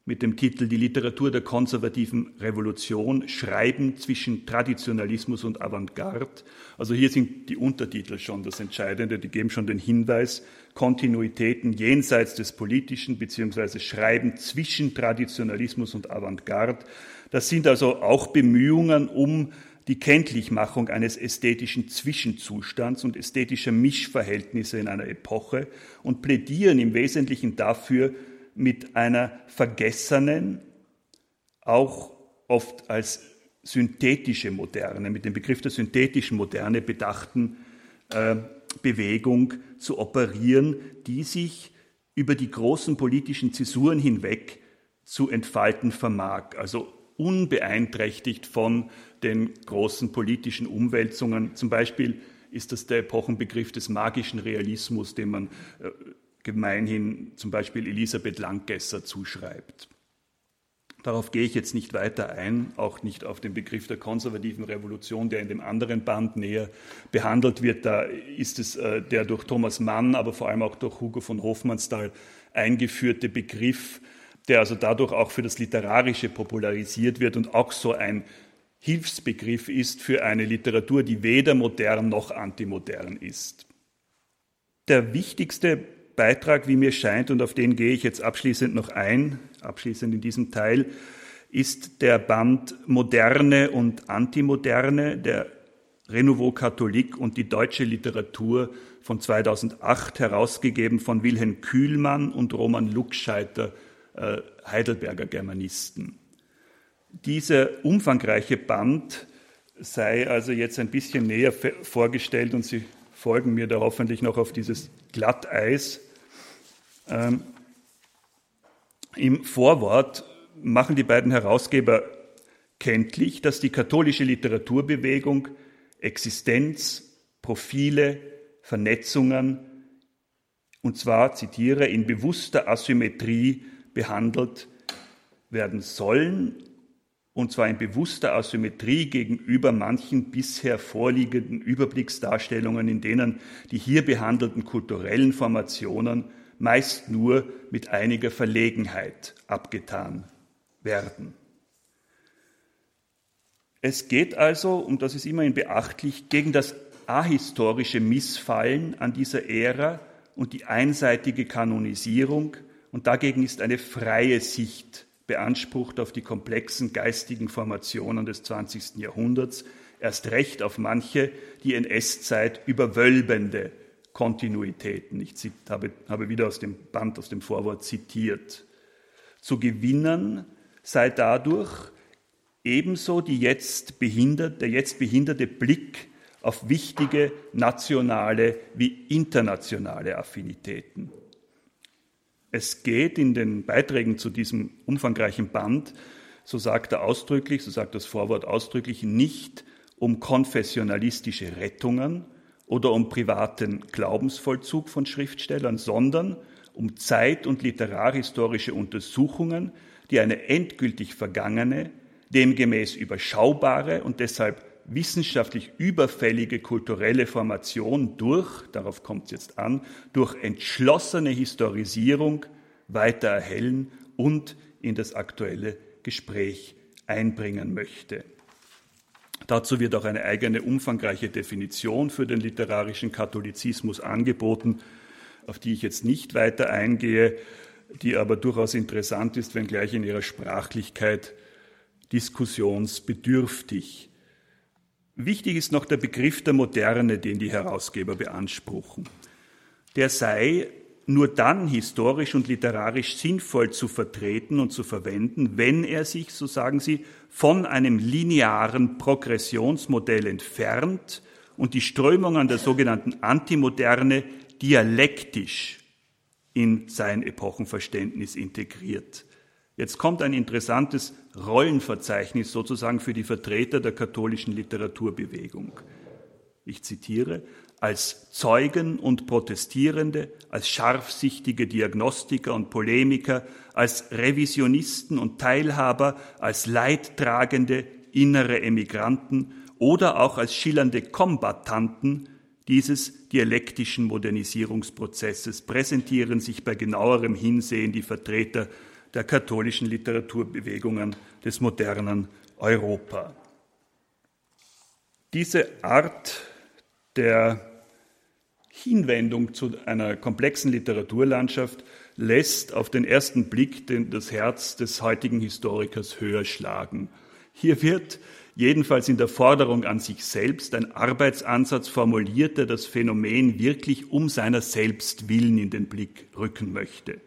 mit dem Titel Die Literatur der konservativen Revolution, Schreiben zwischen Traditionalismus und Avantgarde. Also hier sind die Untertitel schon das Entscheidende, die geben schon den Hinweis, Kontinuitäten jenseits des Politischen beziehungsweise Schreiben zwischen Traditionalismus und Avantgarde. Das sind also auch Bemühungen um die Kenntlichmachung eines ästhetischen Zwischenzustands und ästhetischer Mischverhältnisse in einer Epoche und plädieren im Wesentlichen dafür, mit einer vergessenen, auch oft als synthetische Moderne, mit dem Begriff der synthetischen Moderne bedachten äh, Bewegung zu operieren, die sich über die großen politischen Zäsuren hinweg zu entfalten vermag, also unbeeinträchtigt von den großen politischen Umwälzungen. Zum Beispiel ist das der Epochenbegriff des magischen Realismus, den man äh, gemeinhin zum Beispiel Elisabeth Langgesser zuschreibt. Darauf gehe ich jetzt nicht weiter ein, auch nicht auf den Begriff der konservativen Revolution, der in dem anderen Band näher behandelt wird. Da ist es äh, der durch Thomas Mann, aber vor allem auch durch Hugo von Hofmannsthal eingeführte Begriff, der also dadurch auch für das Literarische popularisiert wird und auch so ein Hilfsbegriff ist für eine Literatur, die weder modern noch antimodern ist. Der wichtigste Beitrag, wie mir scheint, und auf den gehe ich jetzt abschließend noch ein, abschließend in diesem Teil, ist der Band Moderne und Antimoderne, der Renouveau Catholique und die deutsche Literatur von 2008, herausgegeben von Wilhelm Kühlmann und Roman Luxscheiter, äh, Heidelberger Germanisten. Dieser umfangreiche Band sei also jetzt ein bisschen näher vorgestellt und Sie folgen mir da hoffentlich noch auf dieses Glatteis. Ähm, Im Vorwort machen die beiden Herausgeber kenntlich, dass die katholische Literaturbewegung Existenz, Profile, Vernetzungen, und zwar, zitiere, in bewusster Asymmetrie behandelt werden sollen und zwar in bewusster Asymmetrie gegenüber manchen bisher vorliegenden Überblicksdarstellungen, in denen die hier behandelten kulturellen Formationen meist nur mit einiger Verlegenheit abgetan werden. Es geht also, und das ist immerhin beachtlich, gegen das ahistorische Missfallen an dieser Ära und die einseitige Kanonisierung, und dagegen ist eine freie Sicht beansprucht auf die komplexen geistigen Formationen des 20. Jahrhunderts, erst recht auf manche die NS-Zeit überwölbende Kontinuitäten. Ich habe, habe wieder aus dem Band, aus dem Vorwort zitiert. Zu gewinnen sei dadurch ebenso jetzt der jetzt behinderte Blick auf wichtige nationale wie internationale Affinitäten. Es geht in den Beiträgen zu diesem umfangreichen Band, so sagt er ausdrücklich, so sagt das Vorwort ausdrücklich, nicht um konfessionalistische Rettungen oder um privaten Glaubensvollzug von Schriftstellern, sondern um zeit- und literarhistorische Untersuchungen, die eine endgültig vergangene, demgemäß überschaubare und deshalb wissenschaftlich überfällige kulturelle Formation durch, darauf kommt es jetzt an, durch entschlossene Historisierung weiter erhellen und in das aktuelle Gespräch einbringen möchte. Dazu wird auch eine eigene umfangreiche Definition für den literarischen Katholizismus angeboten, auf die ich jetzt nicht weiter eingehe, die aber durchaus interessant ist, wenngleich in ihrer Sprachlichkeit diskussionsbedürftig. Wichtig ist noch der Begriff der Moderne, den die Herausgeber beanspruchen. Der sei nur dann historisch und literarisch sinnvoll zu vertreten und zu verwenden, wenn er sich, so sagen sie, von einem linearen Progressionsmodell entfernt und die Strömungen der sogenannten Antimoderne dialektisch in sein Epochenverständnis integriert. Jetzt kommt ein interessantes Rollenverzeichnis sozusagen für die Vertreter der katholischen Literaturbewegung. Ich zitiere, als Zeugen und Protestierende, als scharfsichtige Diagnostiker und Polemiker, als Revisionisten und Teilhaber, als Leidtragende, innere Emigranten oder auch als schillernde Kombattanten dieses dialektischen Modernisierungsprozesses präsentieren sich bei genauerem Hinsehen die Vertreter der katholischen Literaturbewegungen des modernen Europa. Diese Art der Hinwendung zu einer komplexen Literaturlandschaft lässt auf den ersten Blick das Herz des heutigen Historikers höher schlagen. Hier wird jedenfalls in der Forderung an sich selbst ein Arbeitsansatz formuliert, der das Phänomen wirklich um seiner selbst willen in den Blick rücken möchte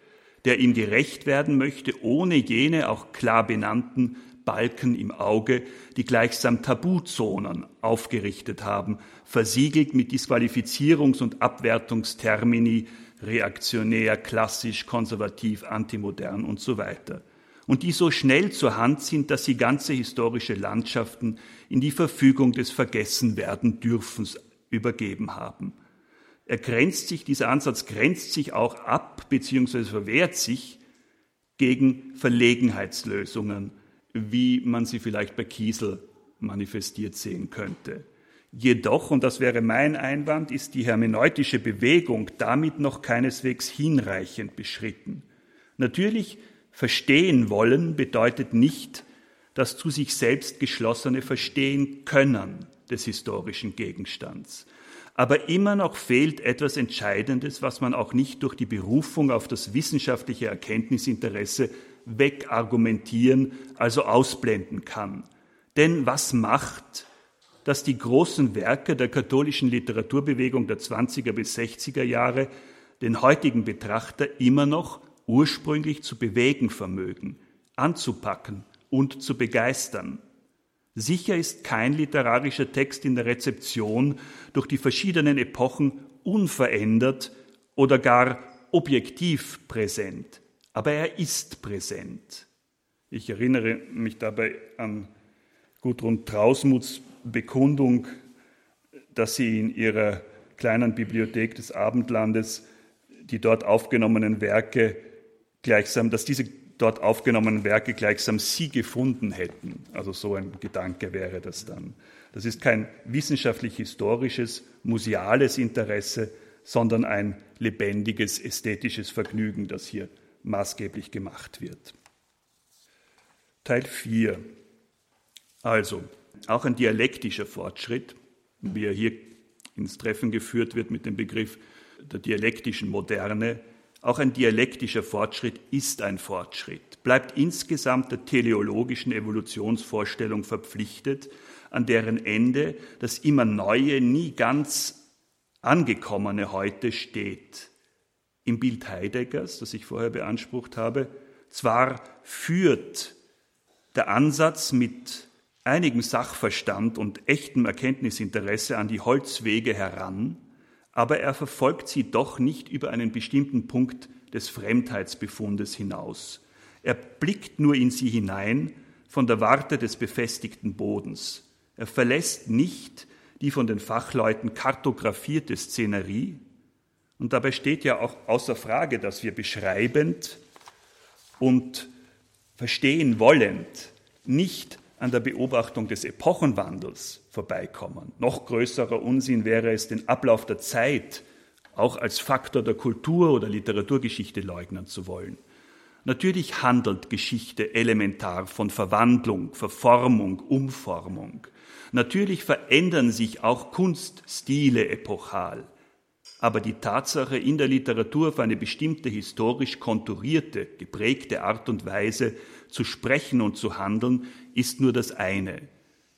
der ihm gerecht werden möchte, ohne jene auch klar benannten Balken im Auge, die gleichsam Tabuzonen aufgerichtet haben, versiegelt mit Disqualifizierungs- und Abwertungstermini, reaktionär, klassisch, konservativ, antimodern und so weiter. Und die so schnell zur Hand sind, dass sie ganze historische Landschaften in die Verfügung des Vergessenwerden dürfens übergeben haben. Er grenzt sich, dieser Ansatz grenzt sich auch ab bzw. verwehrt sich gegen Verlegenheitslösungen, wie man sie vielleicht bei Kiesel manifestiert sehen könnte. Jedoch, und das wäre mein Einwand, ist die hermeneutische Bewegung damit noch keineswegs hinreichend beschritten. Natürlich, verstehen wollen bedeutet nicht das zu sich selbst geschlossene Verstehen können des historischen Gegenstands. Aber immer noch fehlt etwas Entscheidendes, was man auch nicht durch die Berufung auf das wissenschaftliche Erkenntnisinteresse wegargumentieren, also ausblenden kann. Denn was macht, dass die großen Werke der katholischen Literaturbewegung der 20er bis 60er Jahre den heutigen Betrachter immer noch ursprünglich zu bewegen vermögen, anzupacken und zu begeistern? Sicher ist kein literarischer Text in der Rezeption durch die verschiedenen Epochen unverändert oder gar objektiv präsent, aber er ist präsent. Ich erinnere mich dabei an Gudrun Trausmuths Bekundung, dass sie in ihrer kleinen Bibliothek des Abendlandes die dort aufgenommenen Werke gleichsam, dass diese dort aufgenommenen Werke gleichsam sie gefunden hätten. Also so ein Gedanke wäre das dann. Das ist kein wissenschaftlich-historisches, museales Interesse, sondern ein lebendiges ästhetisches Vergnügen, das hier maßgeblich gemacht wird. Teil 4. Also, auch ein dialektischer Fortschritt, wie er hier ins Treffen geführt wird mit dem Begriff der dialektischen Moderne, auch ein dialektischer Fortschritt ist ein Fortschritt, bleibt insgesamt der teleologischen Evolutionsvorstellung verpflichtet, an deren Ende das immer Neue, nie ganz angekommene heute steht. Im Bild Heideggers, das ich vorher beansprucht habe, zwar führt der Ansatz mit einigem Sachverstand und echtem Erkenntnisinteresse an die Holzwege heran, aber er verfolgt sie doch nicht über einen bestimmten Punkt des Fremdheitsbefundes hinaus. Er blickt nur in sie hinein von der Warte des befestigten Bodens. Er verlässt nicht die von den Fachleuten kartografierte Szenerie. Und dabei steht ja auch außer Frage, dass wir beschreibend und verstehen wollend nicht an der Beobachtung des Epochenwandels vorbeikommen. Noch größerer Unsinn wäre es, den Ablauf der Zeit auch als Faktor der Kultur- oder Literaturgeschichte leugnen zu wollen. Natürlich handelt Geschichte elementar von Verwandlung, Verformung, Umformung. Natürlich verändern sich auch Kunststile epochal. Aber die Tatsache, in der Literatur auf eine bestimmte historisch konturierte, geprägte Art und Weise zu sprechen und zu handeln, ist nur das eine.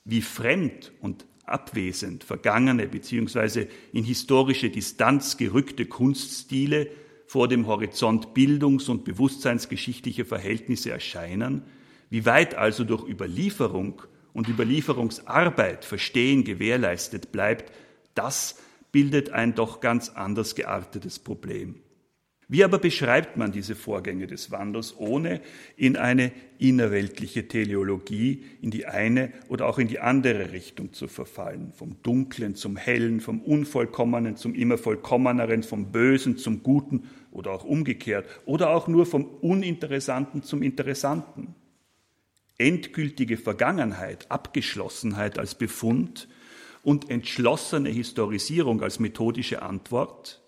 Wie fremd und abwesend vergangene bzw. in historische Distanz gerückte Kunststile vor dem Horizont bildungs- und bewusstseinsgeschichtlicher Verhältnisse erscheinen, wie weit also durch Überlieferung und Überlieferungsarbeit Verstehen gewährleistet bleibt, das bildet ein doch ganz anders geartetes Problem. Wie aber beschreibt man diese Vorgänge des Wandels, ohne in eine innerweltliche Teleologie, in die eine oder auch in die andere Richtung zu verfallen, vom Dunklen zum Hellen, vom Unvollkommenen zum immer Vollkommeneren, vom Bösen zum Guten oder auch umgekehrt, oder auch nur vom Uninteressanten zum Interessanten? Endgültige Vergangenheit, Abgeschlossenheit als Befund und entschlossene Historisierung als methodische Antwort,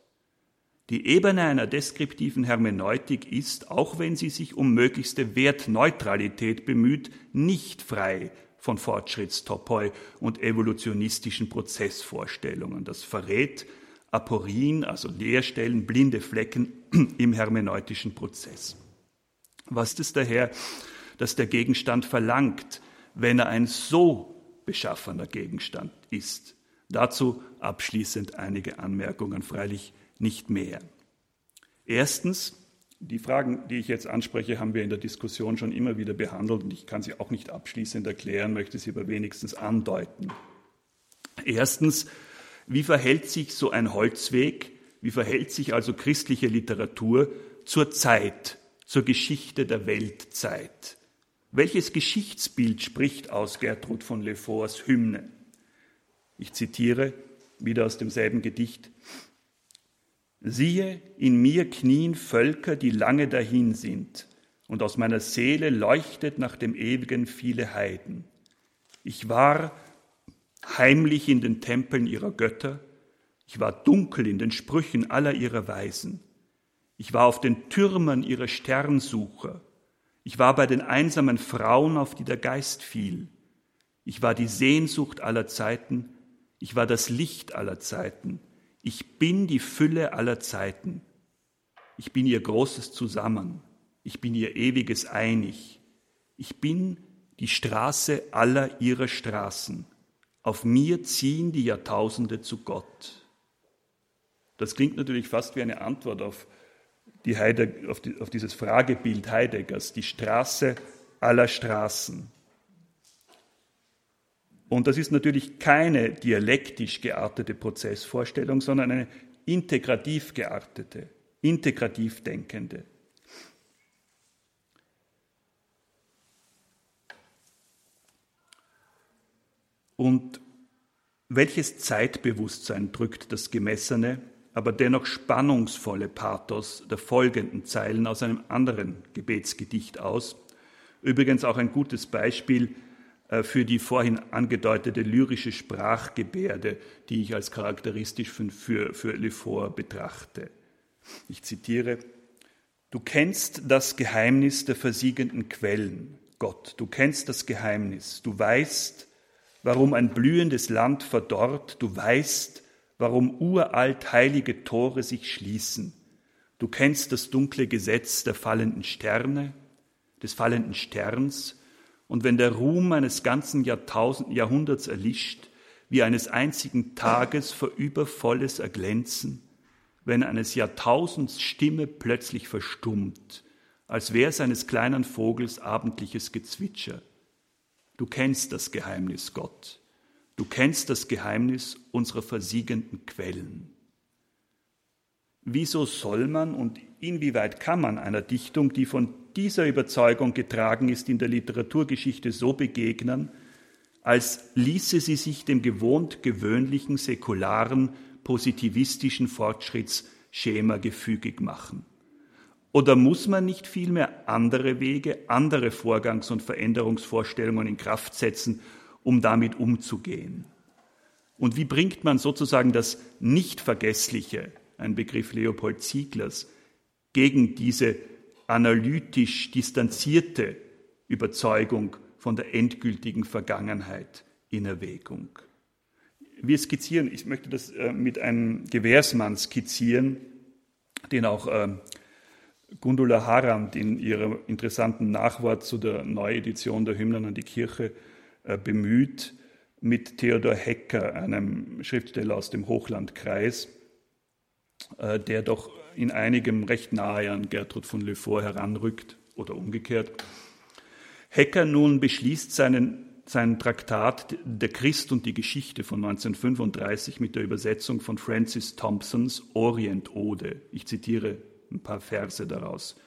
die Ebene einer deskriptiven Hermeneutik ist, auch wenn sie sich um möglichste Wertneutralität bemüht, nicht frei von Fortschrittstopoi und evolutionistischen Prozessvorstellungen. Das verrät Aporien, also Leerstellen, blinde Flecken im hermeneutischen Prozess. Was ist daher, dass der Gegenstand verlangt, wenn er ein so beschaffener Gegenstand ist? Dazu abschließend einige Anmerkungen, freilich nicht mehr. Erstens, die Fragen, die ich jetzt anspreche, haben wir in der Diskussion schon immer wieder behandelt und ich kann sie auch nicht abschließend erklären, möchte sie aber wenigstens andeuten. Erstens, wie verhält sich so ein Holzweg, wie verhält sich also christliche Literatur zur Zeit, zur Geschichte der Weltzeit? Welches Geschichtsbild spricht aus Gertrud von Leforts Hymne? Ich zitiere wieder aus demselben Gedicht. Siehe, in mir knien Völker, die lange dahin sind, und aus meiner Seele leuchtet nach dem Ewigen viele Heiden. Ich war heimlich in den Tempeln ihrer Götter, ich war dunkel in den Sprüchen aller ihrer Weisen, ich war auf den Türmen ihrer Sternsucher, ich war bei den einsamen Frauen, auf die der Geist fiel, ich war die Sehnsucht aller Zeiten, ich war das Licht aller Zeiten, ich bin die Fülle aller Zeiten. Ich bin ihr großes Zusammen. Ich bin ihr ewiges Einig. Ich bin die Straße aller ihrer Straßen. Auf mir ziehen die Jahrtausende zu Gott. Das klingt natürlich fast wie eine Antwort auf, die Heidegger, auf, die, auf dieses Fragebild Heideggers, die Straße aller Straßen. Und das ist natürlich keine dialektisch geartete Prozessvorstellung, sondern eine integrativ geartete, integrativ denkende. Und welches Zeitbewusstsein drückt das Gemessene aber dennoch spannungsvolle Pathos der folgenden Zeilen aus einem anderen Gebetsgedicht aus. Übrigens auch ein gutes Beispiel für die vorhin angedeutete lyrische Sprachgebärde, die ich als charakteristisch für, für, für Lefort betrachte. Ich zitiere, Du kennst das Geheimnis der versiegenden Quellen, Gott, du kennst das Geheimnis, du weißt, warum ein blühendes Land verdorrt, du weißt, warum uralt heilige Tore sich schließen. Du kennst das dunkle Gesetz der fallenden Sterne, des fallenden Sterns, und wenn der Ruhm eines ganzen Jahrtausend, Jahrhunderts erlischt, wie eines einzigen Tages vorübervolles Erglänzen, wenn eines Jahrtausends Stimme plötzlich verstummt, als wäre es eines kleinen Vogels abendliches Gezwitscher. Du kennst das Geheimnis, Gott. Du kennst das Geheimnis unserer versiegenden Quellen. Wieso soll man und inwieweit kann man einer Dichtung, die von dieser Überzeugung getragen ist, in der Literaturgeschichte so begegnen, als ließe sie sich dem gewohnt gewöhnlichen, säkularen, positivistischen Fortschrittsschema gefügig machen? Oder muss man nicht vielmehr andere Wege, andere Vorgangs- und Veränderungsvorstellungen in Kraft setzen, um damit umzugehen? Und wie bringt man sozusagen das Nicht-Vergessliche, ein Begriff Leopold Zieglers, gegen diese analytisch distanzierte Überzeugung von der endgültigen Vergangenheit in Erwägung? Wir skizzieren, ich möchte das äh, mit einem Gewährsmann skizzieren, den auch äh, Gundula Harand in ihrem interessanten Nachwort zu der Neuedition der Hymnen an die Kirche äh, bemüht, mit Theodor Hecker, einem Schriftsteller aus dem Hochlandkreis, der doch in einigem recht nahe an Gertrud von Lefort heranrückt oder umgekehrt. Hecker nun beschließt seinen sein Traktat Der Christ und die Geschichte von 1935 mit der Übersetzung von Francis Thompsons Orient-Ode. Ich zitiere ein paar Verse daraus.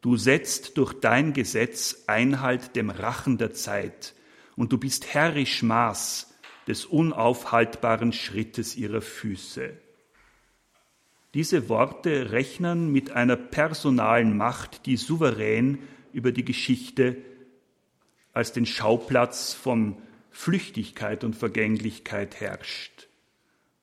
Du setzt durch dein Gesetz Einhalt dem Rachen der Zeit und du bist herrisch Maß des unaufhaltbaren Schrittes ihrer Füße. Diese Worte rechnen mit einer personalen Macht, die souverän über die Geschichte als den Schauplatz von Flüchtigkeit und Vergänglichkeit herrscht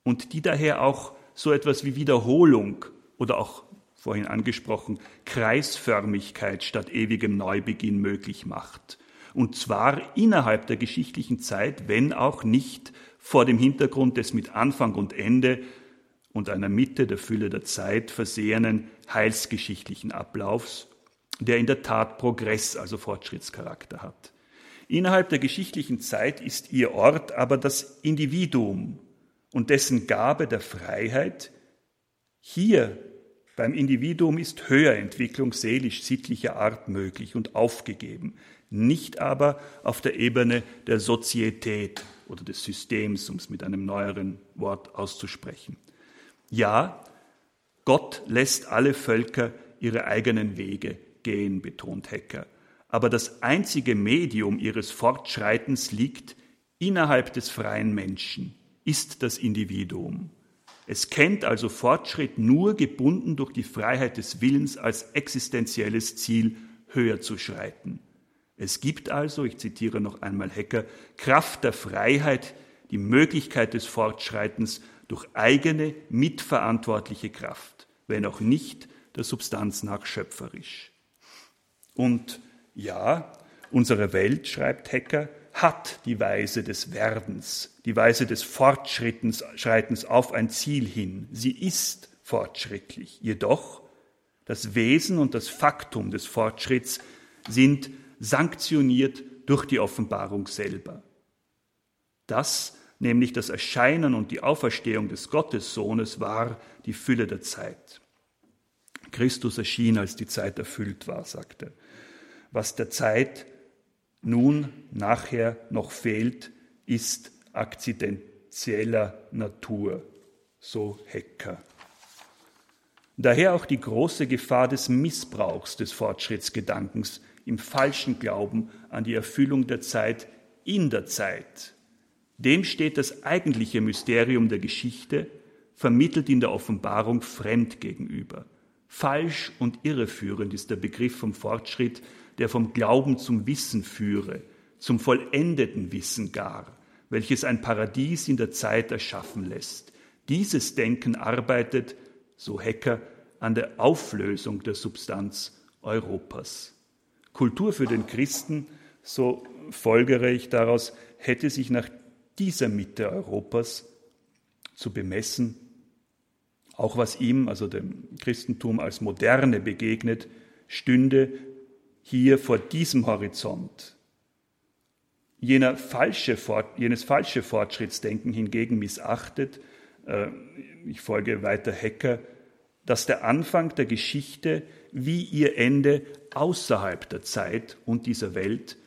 und die daher auch so etwas wie Wiederholung oder auch vorhin angesprochen Kreisförmigkeit statt ewigem Neubeginn möglich macht. Und zwar innerhalb der geschichtlichen Zeit, wenn auch nicht vor dem Hintergrund des mit Anfang und Ende und einer Mitte der Fülle der Zeit versehenen heilsgeschichtlichen Ablaufs, der in der Tat Progress, also Fortschrittscharakter hat. Innerhalb der geschichtlichen Zeit ist ihr Ort aber das Individuum und dessen Gabe der Freiheit. Hier beim Individuum ist Höherentwicklung seelisch-sittlicher Art möglich und aufgegeben, nicht aber auf der Ebene der Sozietät oder des Systems, um es mit einem neueren Wort auszusprechen. Ja, Gott lässt alle Völker ihre eigenen Wege gehen, betont Hecker aber das einzige Medium ihres Fortschreitens liegt innerhalb des freien Menschen, ist das Individuum. Es kennt also Fortschritt nur gebunden durch die Freiheit des Willens als existenzielles Ziel, höher zu schreiten. Es gibt also, ich zitiere noch einmal Hecker, Kraft der Freiheit, die Möglichkeit des Fortschreitens durch eigene, mitverantwortliche Kraft, wenn auch nicht der Substanz nach schöpferisch. Und ja, unsere Welt, schreibt Hecker, hat die Weise des Werdens, die Weise des Fortschreitens auf ein Ziel hin. Sie ist fortschrittlich. Jedoch das Wesen und das Faktum des Fortschritts sind sanktioniert durch die Offenbarung selber. Das, nämlich das Erscheinen und die Auferstehung des Gottessohnes, war die Fülle der Zeit. Christus erschien, als die Zeit erfüllt war, sagt er was der Zeit nun nachher noch fehlt, ist akzidentieller Natur, so Hecker. Daher auch die große Gefahr des Missbrauchs des Fortschrittsgedankens im falschen Glauben an die Erfüllung der Zeit in der Zeit. Dem steht das eigentliche Mysterium der Geschichte, vermittelt in der Offenbarung fremd gegenüber. Falsch und irreführend ist der Begriff vom Fortschritt, der vom Glauben zum Wissen führe, zum vollendeten Wissen gar, welches ein Paradies in der Zeit erschaffen lässt. Dieses Denken arbeitet, so Hecker, an der Auflösung der Substanz Europas. Kultur für den Christen, so folgere ich daraus, hätte sich nach dieser Mitte Europas zu bemessen, auch was ihm, also dem Christentum als Moderne begegnet, stünde hier vor diesem Horizont. Jener falsche, jenes falsche Fortschrittsdenken hingegen missachtet, äh, ich folge weiter Hecker, dass der Anfang der Geschichte wie ihr Ende außerhalb der Zeit und dieser Welt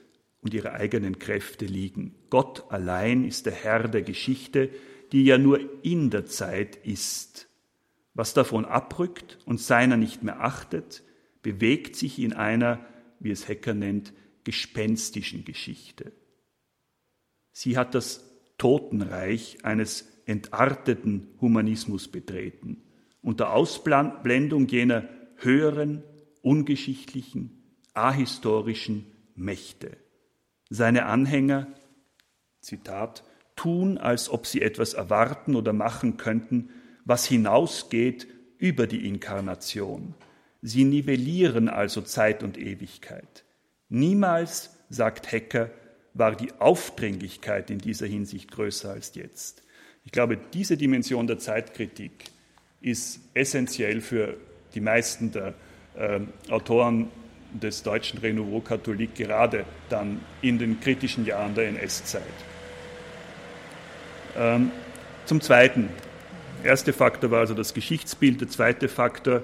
und ihrer eigenen Kräfte liegen. Gott allein ist der Herr der Geschichte, die ja nur in der Zeit ist. Was davon abrückt und seiner nicht mehr achtet, bewegt sich in einer, wie es Hecker nennt, gespenstischen Geschichte. Sie hat das Totenreich eines entarteten Humanismus betreten, unter Ausblendung jener höheren, ungeschichtlichen, ahistorischen Mächte. Seine Anhänger, Zitat, tun, als ob sie etwas erwarten oder machen könnten, was hinausgeht über die Inkarnation. Sie nivellieren also Zeit und Ewigkeit. Niemals, sagt Hecker, war die Aufdringlichkeit in dieser Hinsicht größer als jetzt. Ich glaube, diese Dimension der Zeitkritik ist essentiell für die meisten der äh, Autoren des deutschen Renouveau Catholique gerade dann in den kritischen Jahren der NS-Zeit. Ähm, zum Zweiten, der erste Faktor war also das Geschichtsbild, der zweite Faktor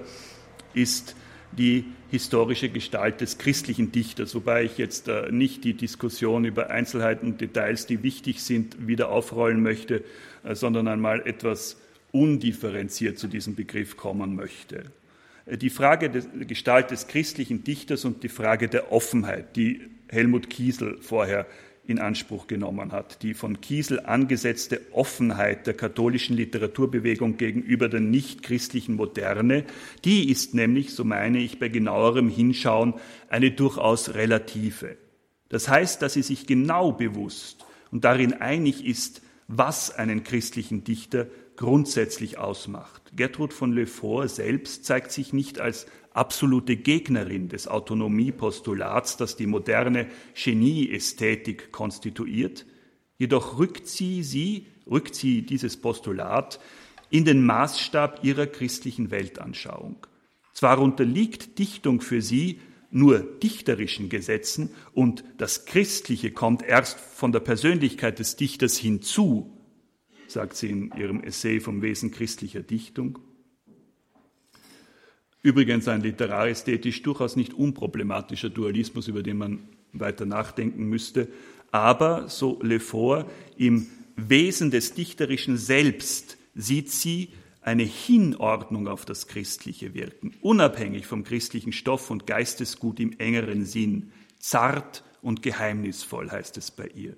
ist die historische Gestalt des christlichen Dichters, wobei ich jetzt äh, nicht die Diskussion über Einzelheiten und Details, die wichtig sind, wieder aufrollen möchte, äh, sondern einmal etwas undifferenziert zu diesem Begriff kommen möchte. Äh, die Frage der Gestalt des christlichen Dichters und die Frage der Offenheit, die Helmut Kiesel vorher in Anspruch genommen hat. Die von Kiesel angesetzte Offenheit der katholischen Literaturbewegung gegenüber der nichtchristlichen Moderne, die ist nämlich, so meine ich, bei genauerem Hinschauen eine durchaus relative. Das heißt, dass sie sich genau bewusst und darin einig ist, was einen christlichen Dichter grundsätzlich ausmacht. Gertrud von Lefort selbst zeigt sich nicht als absolute Gegnerin des Autonomiepostulats, das die moderne Genieästhetik konstituiert, jedoch rückt sie sie, rückt sie dieses Postulat in den Maßstab ihrer christlichen Weltanschauung. Zwar unterliegt Dichtung für sie nur dichterischen Gesetzen und das Christliche kommt erst von der Persönlichkeit des Dichters hinzu, sagt sie in ihrem Essay vom Wesen christlicher Dichtung. Übrigens ein literärisch durchaus nicht unproblematischer Dualismus, über den man weiter nachdenken müsste. Aber, so Lefort, im Wesen des Dichterischen selbst sieht sie eine Hinordnung auf das christliche Wirken, unabhängig vom christlichen Stoff und Geistesgut im engeren Sinn, zart und geheimnisvoll heißt es bei ihr.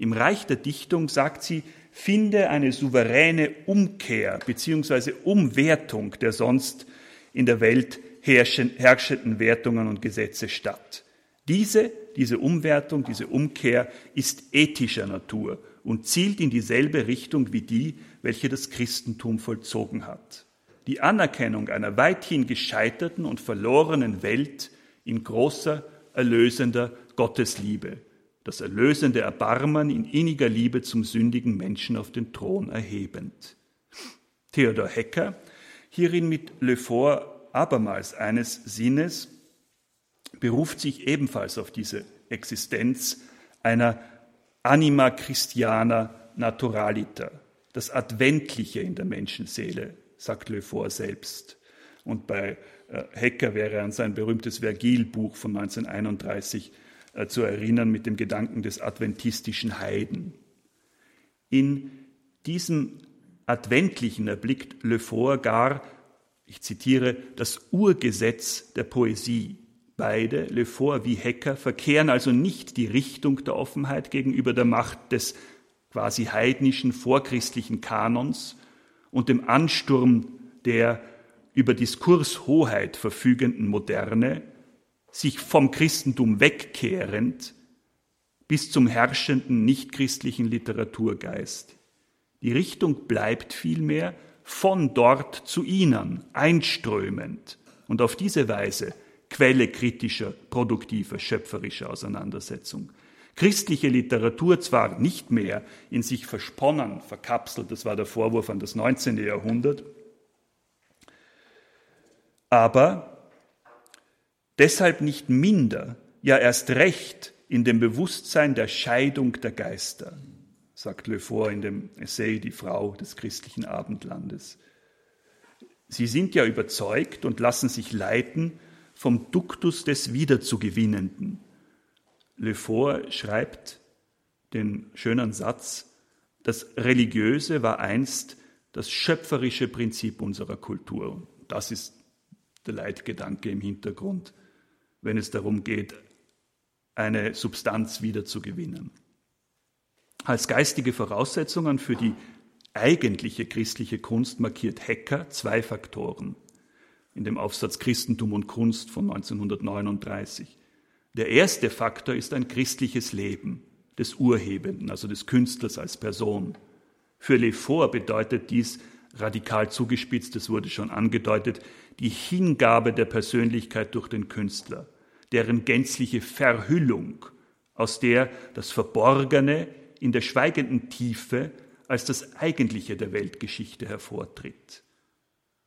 Im Reich der Dichtung, sagt sie, finde eine souveräne Umkehr bzw. Umwertung der sonst in der Welt herrschenden Wertungen und Gesetze statt. Diese, diese Umwertung, diese Umkehr ist ethischer Natur und zielt in dieselbe Richtung wie die, welche das Christentum vollzogen hat. Die Anerkennung einer weithin gescheiterten und verlorenen Welt in großer, erlösender Gottesliebe, das erlösende Erbarmen in inniger Liebe zum sündigen Menschen auf den Thron erhebend. Theodor Hecker, hierin mit Lefort abermals eines Sinnes, beruft sich ebenfalls auf diese Existenz einer Anima Christiana Naturalita, das Adventliche in der Menschenseele, sagt Lefort selbst. Und bei äh, Hecker wäre an sein berühmtes Vergil-Buch von 1931 äh, zu erinnern mit dem Gedanken des adventistischen Heiden. In diesem Adventlichen erblickt Lefort gar, ich zitiere, das Urgesetz der Poesie. Beide, Lefort wie Hecker, verkehren also nicht die Richtung der Offenheit gegenüber der Macht des quasi heidnischen vorchristlichen Kanons und dem Ansturm der über Diskurshoheit verfügenden Moderne, sich vom Christentum wegkehrend bis zum herrschenden nichtchristlichen Literaturgeist. Die Richtung bleibt vielmehr von dort zu ihnen, einströmend und auf diese Weise Quelle kritischer, produktiver, schöpferischer Auseinandersetzung. Christliche Literatur zwar nicht mehr in sich versponnen, verkapselt, das war der Vorwurf an das 19. Jahrhundert, aber deshalb nicht minder, ja erst recht in dem Bewusstsein der Scheidung der Geister, sagt Le Fort in dem Essay Die Frau des christlichen Abendlandes. Sie sind ja überzeugt und lassen sich leiten vom Duktus des Wiederzugewinnenden. Le Fort schreibt den schönen Satz, das Religiöse war einst das schöpferische Prinzip unserer Kultur. Das ist der Leitgedanke im Hintergrund, wenn es darum geht, eine Substanz wiederzugewinnen. Als geistige Voraussetzungen für die eigentliche christliche Kunst markiert Hecker zwei Faktoren in dem Aufsatz Christentum und Kunst von 1939. Der erste Faktor ist ein christliches Leben des Urhebenden, also des Künstlers als Person. Für Lefort bedeutet dies radikal zugespitzt, es wurde schon angedeutet, die Hingabe der Persönlichkeit durch den Künstler, deren gänzliche Verhüllung, aus der das Verborgene in der schweigenden Tiefe als das Eigentliche der Weltgeschichte hervortritt.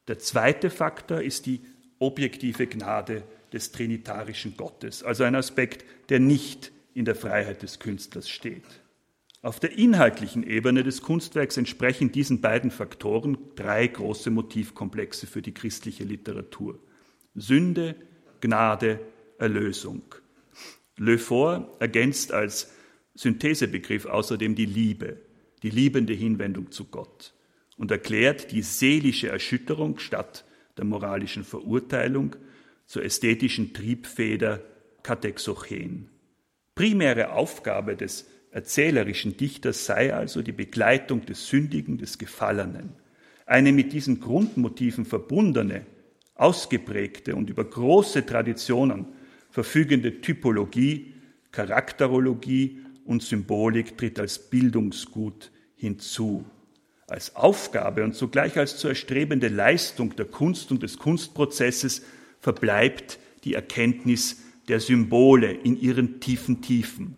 Der zweite Faktor ist die objektive Gnade des trinitarischen Gottes, also ein Aspekt, der nicht in der Freiheit des Künstlers steht. Auf der inhaltlichen Ebene des Kunstwerks entsprechen diesen beiden Faktoren drei große Motivkomplexe für die christliche Literatur. Sünde, Gnade, Erlösung. Le Fort ergänzt als Synthesebegriff außerdem die Liebe, die liebende Hinwendung zu Gott und erklärt die seelische Erschütterung statt der moralischen Verurteilung zur ästhetischen Triebfeder Katexochen. Primäre Aufgabe des erzählerischen Dichters sei also die Begleitung des Sündigen, des Gefallenen. Eine mit diesen Grundmotiven verbundene, ausgeprägte und über große Traditionen verfügende Typologie, Charakterologie und Symbolik tritt als Bildungsgut hinzu als Aufgabe und zugleich als zu erstrebende Leistung der Kunst und des Kunstprozesses verbleibt die Erkenntnis der Symbole in ihren tiefen Tiefen,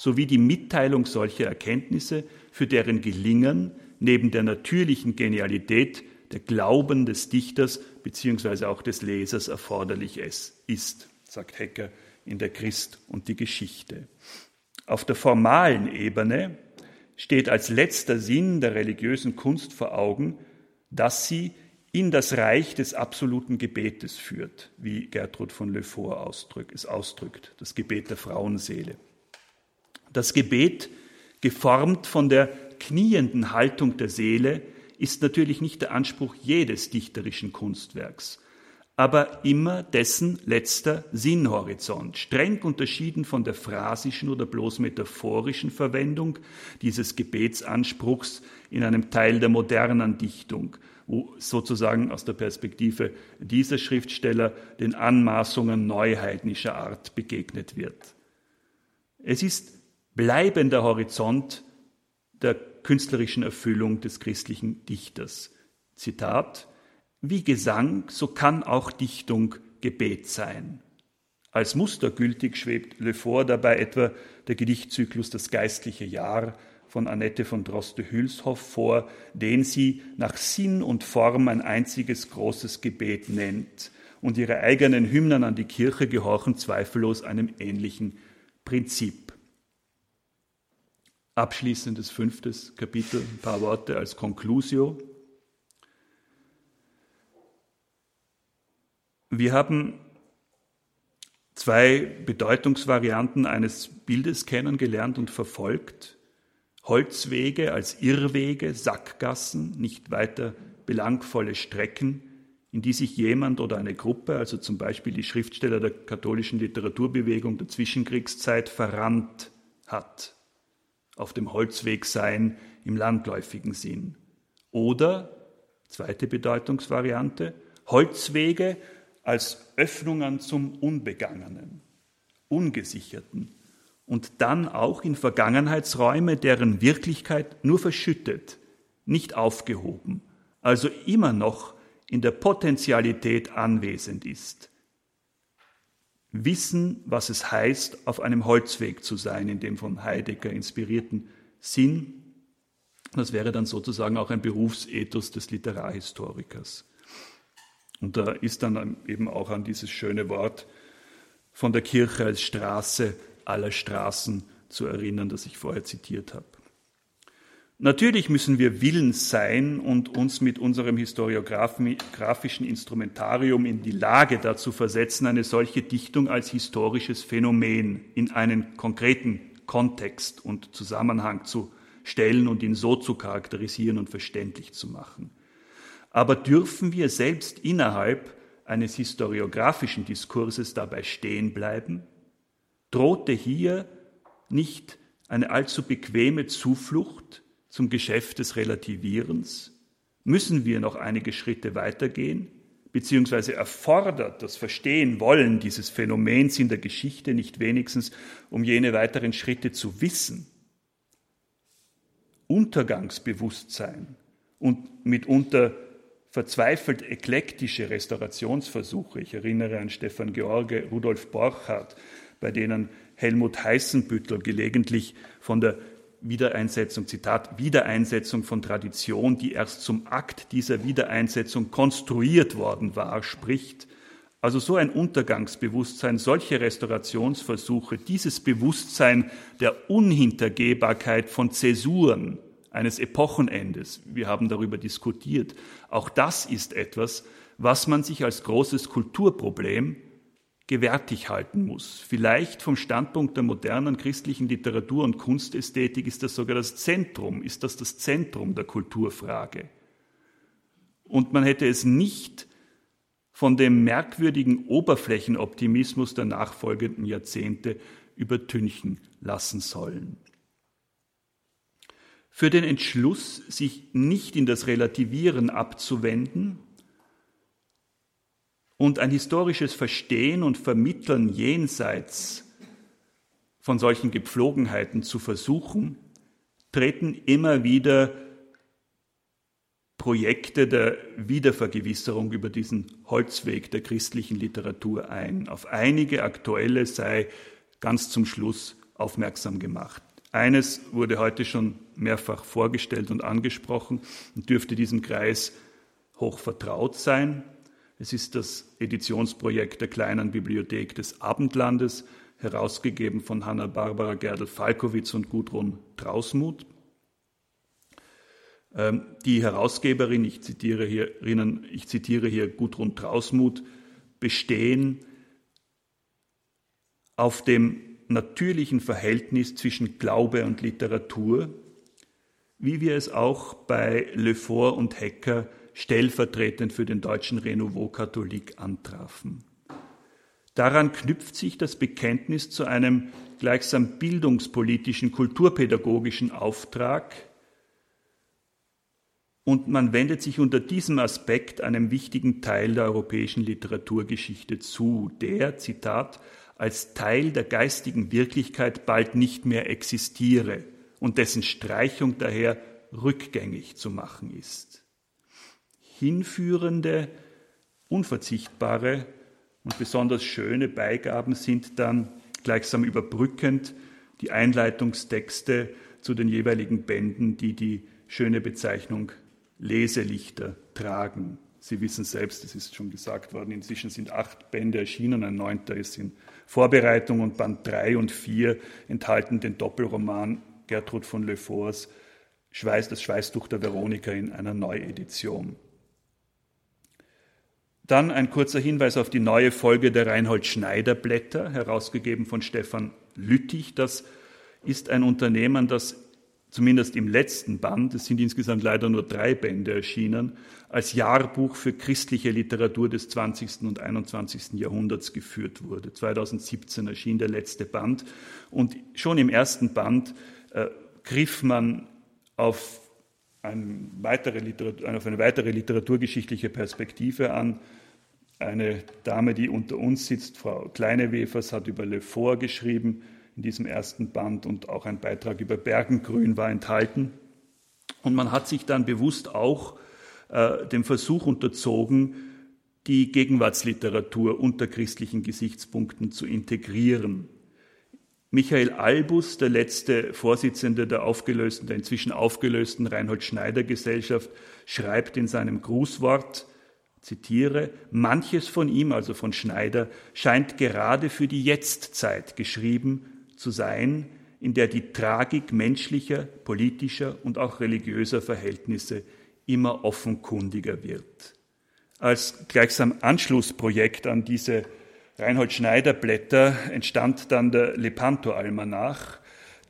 sowie die Mitteilung solcher Erkenntnisse, für deren Gelingen neben der natürlichen Genialität der Glauben des Dichters bzw. auch des Lesers erforderlich ist, sagt Hecker in der Christ und die Geschichte. Auf der formalen Ebene steht als letzter Sinn der religiösen Kunst vor Augen, dass sie in das Reich des absoluten Gebetes führt, wie Gertrud von Le Fort ausdrückt, es ausdrückt, das Gebet der Frauenseele. Das Gebet, geformt von der knienden Haltung der Seele, ist natürlich nicht der Anspruch jedes dichterischen Kunstwerks aber immer dessen letzter Sinnhorizont, streng unterschieden von der phrasischen oder bloß metaphorischen Verwendung dieses Gebetsanspruchs in einem Teil der modernen Dichtung, wo sozusagen aus der Perspektive dieser Schriftsteller den Anmaßungen neuheidnischer Art begegnet wird. Es ist bleibender Horizont der künstlerischen Erfüllung des christlichen Dichters. Zitat wie Gesang, so kann auch Dichtung Gebet sein. Als Muster gültig schwebt Le Fort dabei etwa der Gedichtzyklus Das geistliche Jahr von Annette von Droste-Hülshoff vor, den sie nach Sinn und Form ein einziges großes Gebet nennt. Und ihre eigenen Hymnen an die Kirche gehorchen zweifellos einem ähnlichen Prinzip. Abschließendes fünftes Kapitel, ein paar Worte als Conclusio. Wir haben zwei Bedeutungsvarianten eines Bildes kennengelernt und verfolgt. Holzwege als Irrwege, Sackgassen, nicht weiter belangvolle Strecken, in die sich jemand oder eine Gruppe, also zum Beispiel die Schriftsteller der katholischen Literaturbewegung der Zwischenkriegszeit, verrannt hat. Auf dem Holzweg sein im landläufigen Sinn. Oder, zweite Bedeutungsvariante, Holzwege als Öffnungen zum Unbegangenen, Ungesicherten und dann auch in Vergangenheitsräume, deren Wirklichkeit nur verschüttet, nicht aufgehoben, also immer noch in der Potentialität anwesend ist. Wissen, was es heißt, auf einem Holzweg zu sein, in dem von Heidegger inspirierten Sinn. Das wäre dann sozusagen auch ein Berufsethos des Literarhistorikers. Und da ist dann eben auch an dieses schöne Wort von der Kirche als Straße aller Straßen zu erinnern, das ich vorher zitiert habe. Natürlich müssen wir willens sein und uns mit unserem historiografischen Instrumentarium in die Lage dazu versetzen, eine solche Dichtung als historisches Phänomen in einen konkreten Kontext und Zusammenhang zu stellen und ihn so zu charakterisieren und verständlich zu machen. Aber dürfen wir selbst innerhalb eines historiografischen Diskurses dabei stehen bleiben? Drohte hier nicht eine allzu bequeme Zuflucht zum Geschäft des Relativierens? Müssen wir noch einige Schritte weitergehen? Beziehungsweise erfordert das Verstehen wollen dieses Phänomens in der Geschichte nicht wenigstens, um jene weiteren Schritte zu wissen? Untergangsbewusstsein und mitunter verzweifelt eklektische Restaurationsversuche, ich erinnere an Stefan George, Rudolf Borchardt, bei denen Helmut Heißenbüttel gelegentlich von der Wiedereinsetzung, Zitat, Wiedereinsetzung von Tradition, die erst zum Akt dieser Wiedereinsetzung konstruiert worden war, spricht. Also so ein Untergangsbewusstsein, solche Restaurationsversuche, dieses Bewusstsein der Unhintergehbarkeit von Zäsuren eines Epochenendes, wir haben darüber diskutiert, auch das ist etwas, was man sich als großes Kulturproblem gewärtig halten muss. Vielleicht vom Standpunkt der modernen christlichen Literatur- und Kunstästhetik ist das sogar das Zentrum, ist das das Zentrum der Kulturfrage. Und man hätte es nicht von dem merkwürdigen Oberflächenoptimismus der nachfolgenden Jahrzehnte übertünchen lassen sollen. Für den Entschluss, sich nicht in das Relativieren abzuwenden, und ein historisches Verstehen und Vermitteln jenseits von solchen Gepflogenheiten zu versuchen, treten immer wieder Projekte der Wiedervergewisserung über diesen Holzweg der christlichen Literatur ein. Auf einige aktuelle sei ganz zum Schluss aufmerksam gemacht. Eines wurde heute schon mehrfach vorgestellt und angesprochen und dürfte diesem Kreis hoch vertraut sein. Es ist das Editionsprojekt der kleinen Bibliothek des Abendlandes, herausgegeben von Hanna-Barbara Gerdel-Falkowitz und Gudrun Trausmuth. Ähm, die Herausgeberin, ich zitiere hier, ich zitiere hier Gudrun Trausmuth, bestehen auf dem natürlichen Verhältnis zwischen Glaube und Literatur, wie wir es auch bei Lefort und Hecker stellvertretend für den deutschen Renouveau Katholik antrafen. Daran knüpft sich das Bekenntnis zu einem gleichsam bildungspolitischen, kulturpädagogischen Auftrag und man wendet sich unter diesem Aspekt einem wichtigen Teil der europäischen Literaturgeschichte zu, der, Zitat, als Teil der geistigen Wirklichkeit bald nicht mehr existiere und dessen Streichung daher rückgängig zu machen ist hinführende, unverzichtbare und besonders schöne Beigaben sind dann gleichsam überbrückend die Einleitungstexte zu den jeweiligen Bänden, die die schöne Bezeichnung Leselichter tragen. Sie wissen selbst, es ist schon gesagt worden, inzwischen sind acht Bände erschienen, ein neunter ist in Vorbereitung und Band drei und vier enthalten den Doppelroman Gertrud von Le Forts Schweiß, das Schweißtuch der Veronika in einer Neuedition. Dann ein kurzer Hinweis auf die neue Folge der Reinhold Schneider Blätter, herausgegeben von Stefan Lüttich. Das ist ein Unternehmen, das zumindest im letzten Band, es sind insgesamt leider nur drei Bände erschienen, als Jahrbuch für christliche Literatur des 20. und 21. Jahrhunderts geführt wurde. 2017 erschien der letzte Band und schon im ersten Band äh, griff man auf eine weitere, auf eine weitere literaturgeschichtliche Perspektive an. Eine Dame, die unter uns sitzt, Frau Kleinewefers, hat über Le Fort geschrieben in diesem ersten Band und auch ein Beitrag über Bergengrün war enthalten. Und man hat sich dann bewusst auch äh, dem Versuch unterzogen, die Gegenwartsliteratur unter christlichen Gesichtspunkten zu integrieren. Michael Albus, der letzte Vorsitzende der aufgelösten, der inzwischen aufgelösten Reinhold Schneider Gesellschaft, schreibt in seinem Grußwort, zitiere, manches von ihm, also von Schneider, scheint gerade für die Jetztzeit geschrieben zu sein, in der die Tragik menschlicher, politischer und auch religiöser Verhältnisse immer offenkundiger wird. Als gleichsam Anschlussprojekt an diese Reinhold Schneider Blätter entstand dann der Lepanto-Almanach,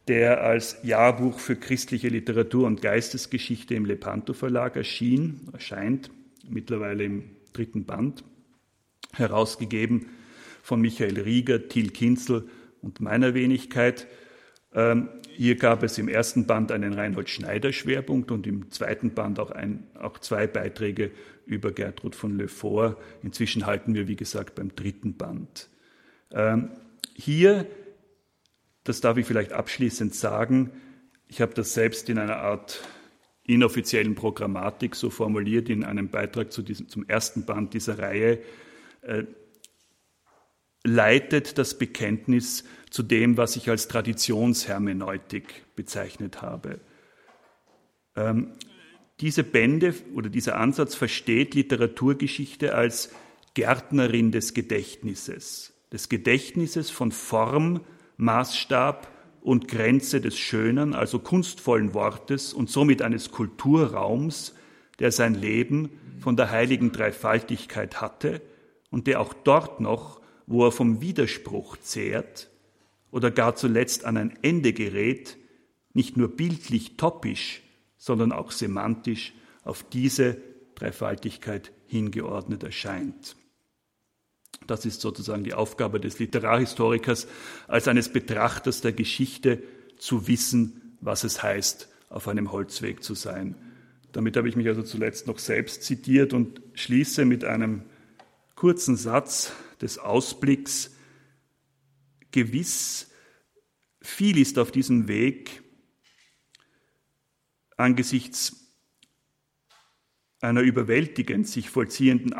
der als Jahrbuch für christliche Literatur und Geistesgeschichte im Lepanto Verlag erschien, erscheint mittlerweile im dritten Band, herausgegeben von Michael Rieger, Till Kinzel und meiner Wenigkeit. Ähm, hier gab es im ersten Band einen Reinhold Schneider Schwerpunkt und im zweiten Band auch, ein, auch zwei Beiträge über Gertrud von Le Fort. Inzwischen halten wir, wie gesagt, beim dritten Band. Ähm, hier, das darf ich vielleicht abschließend sagen, ich habe das selbst in einer Art inoffiziellen Programmatik so formuliert in einem Beitrag zu diesem, zum ersten Band dieser Reihe, äh, leitet das Bekenntnis zu dem, was ich als Traditionshermeneutik bezeichnet habe. Ähm, diese Bände oder dieser Ansatz versteht Literaturgeschichte als Gärtnerin des Gedächtnisses, des Gedächtnisses von Form, Maßstab und Grenze des Schönen, also kunstvollen Wortes und somit eines Kulturraums, der sein Leben von der heiligen Dreifaltigkeit hatte und der auch dort noch, wo er vom Widerspruch zehrt oder gar zuletzt an ein Ende gerät, nicht nur bildlich topisch, sondern auch semantisch auf diese Dreifaltigkeit hingeordnet erscheint. Das ist sozusagen die Aufgabe des Literarhistorikers, als eines Betrachters der Geschichte zu wissen, was es heißt, auf einem Holzweg zu sein. Damit habe ich mich also zuletzt noch selbst zitiert und schließe mit einem kurzen Satz des Ausblicks. Gewiss, viel ist auf diesem Weg angesichts einer überwältigend sich vollziehenden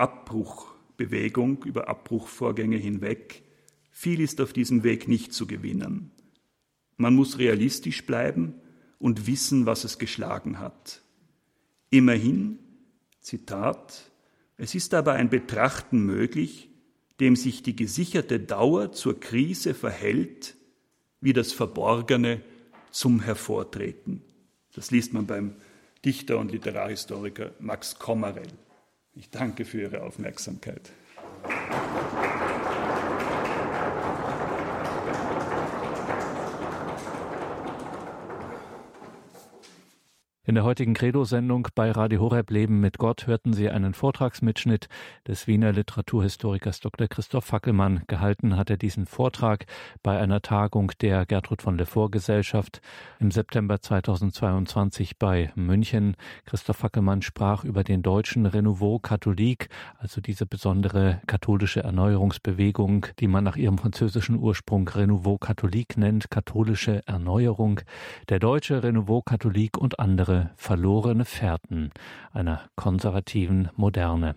Abbruchbewegung über Abbruchvorgänge hinweg, viel ist auf diesem Weg nicht zu gewinnen. Man muss realistisch bleiben und wissen, was es geschlagen hat. Immerhin, Zitat, es ist aber ein Betrachten möglich, dem sich die gesicherte Dauer zur Krise verhält, wie das Verborgene zum Hervortreten. Das liest man beim Dichter und Literarhistoriker Max Kommerell. Ich danke für Ihre Aufmerksamkeit. In der heutigen Credo-Sendung bei Radio Horeb Leben mit Gott hörten Sie einen Vortragsmitschnitt des Wiener Literaturhistorikers Dr. Christoph Fackelmann. Gehalten hat er diesen Vortrag bei einer Tagung der Gertrud von Lefort Gesellschaft im September 2022 bei München. Christoph Fackelmann sprach über den deutschen Renouveau Catholique, also diese besondere katholische Erneuerungsbewegung, die man nach ihrem französischen Ursprung Renouveau Catholique nennt, katholische Erneuerung. Der deutsche Renouveau Catholique und andere verlorene Fährten einer konservativen Moderne.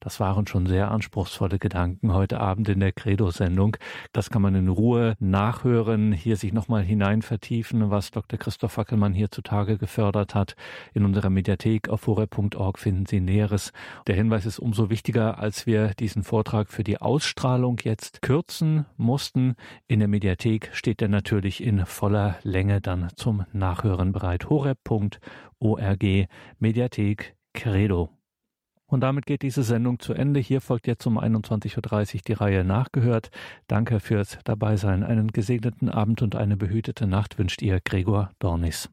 Das waren schon sehr anspruchsvolle Gedanken heute Abend in der Credo-Sendung. Das kann man in Ruhe nachhören, hier sich nochmal hinein vertiefen, was Dr. Christoph Fackelmann hier zutage gefördert hat. In unserer Mediathek auf horeb.org finden Sie Näheres. Der Hinweis ist umso wichtiger, als wir diesen Vortrag für die Ausstrahlung jetzt kürzen mussten. In der Mediathek steht er natürlich in voller Länge dann zum Nachhören bereit. horeb.org Mediathek Credo. Und damit geht diese Sendung zu Ende. Hier folgt jetzt um 21.30 Uhr die Reihe Nachgehört. Danke fürs Dabeisein. Einen gesegneten Abend und eine behütete Nacht wünscht ihr Gregor Dornis.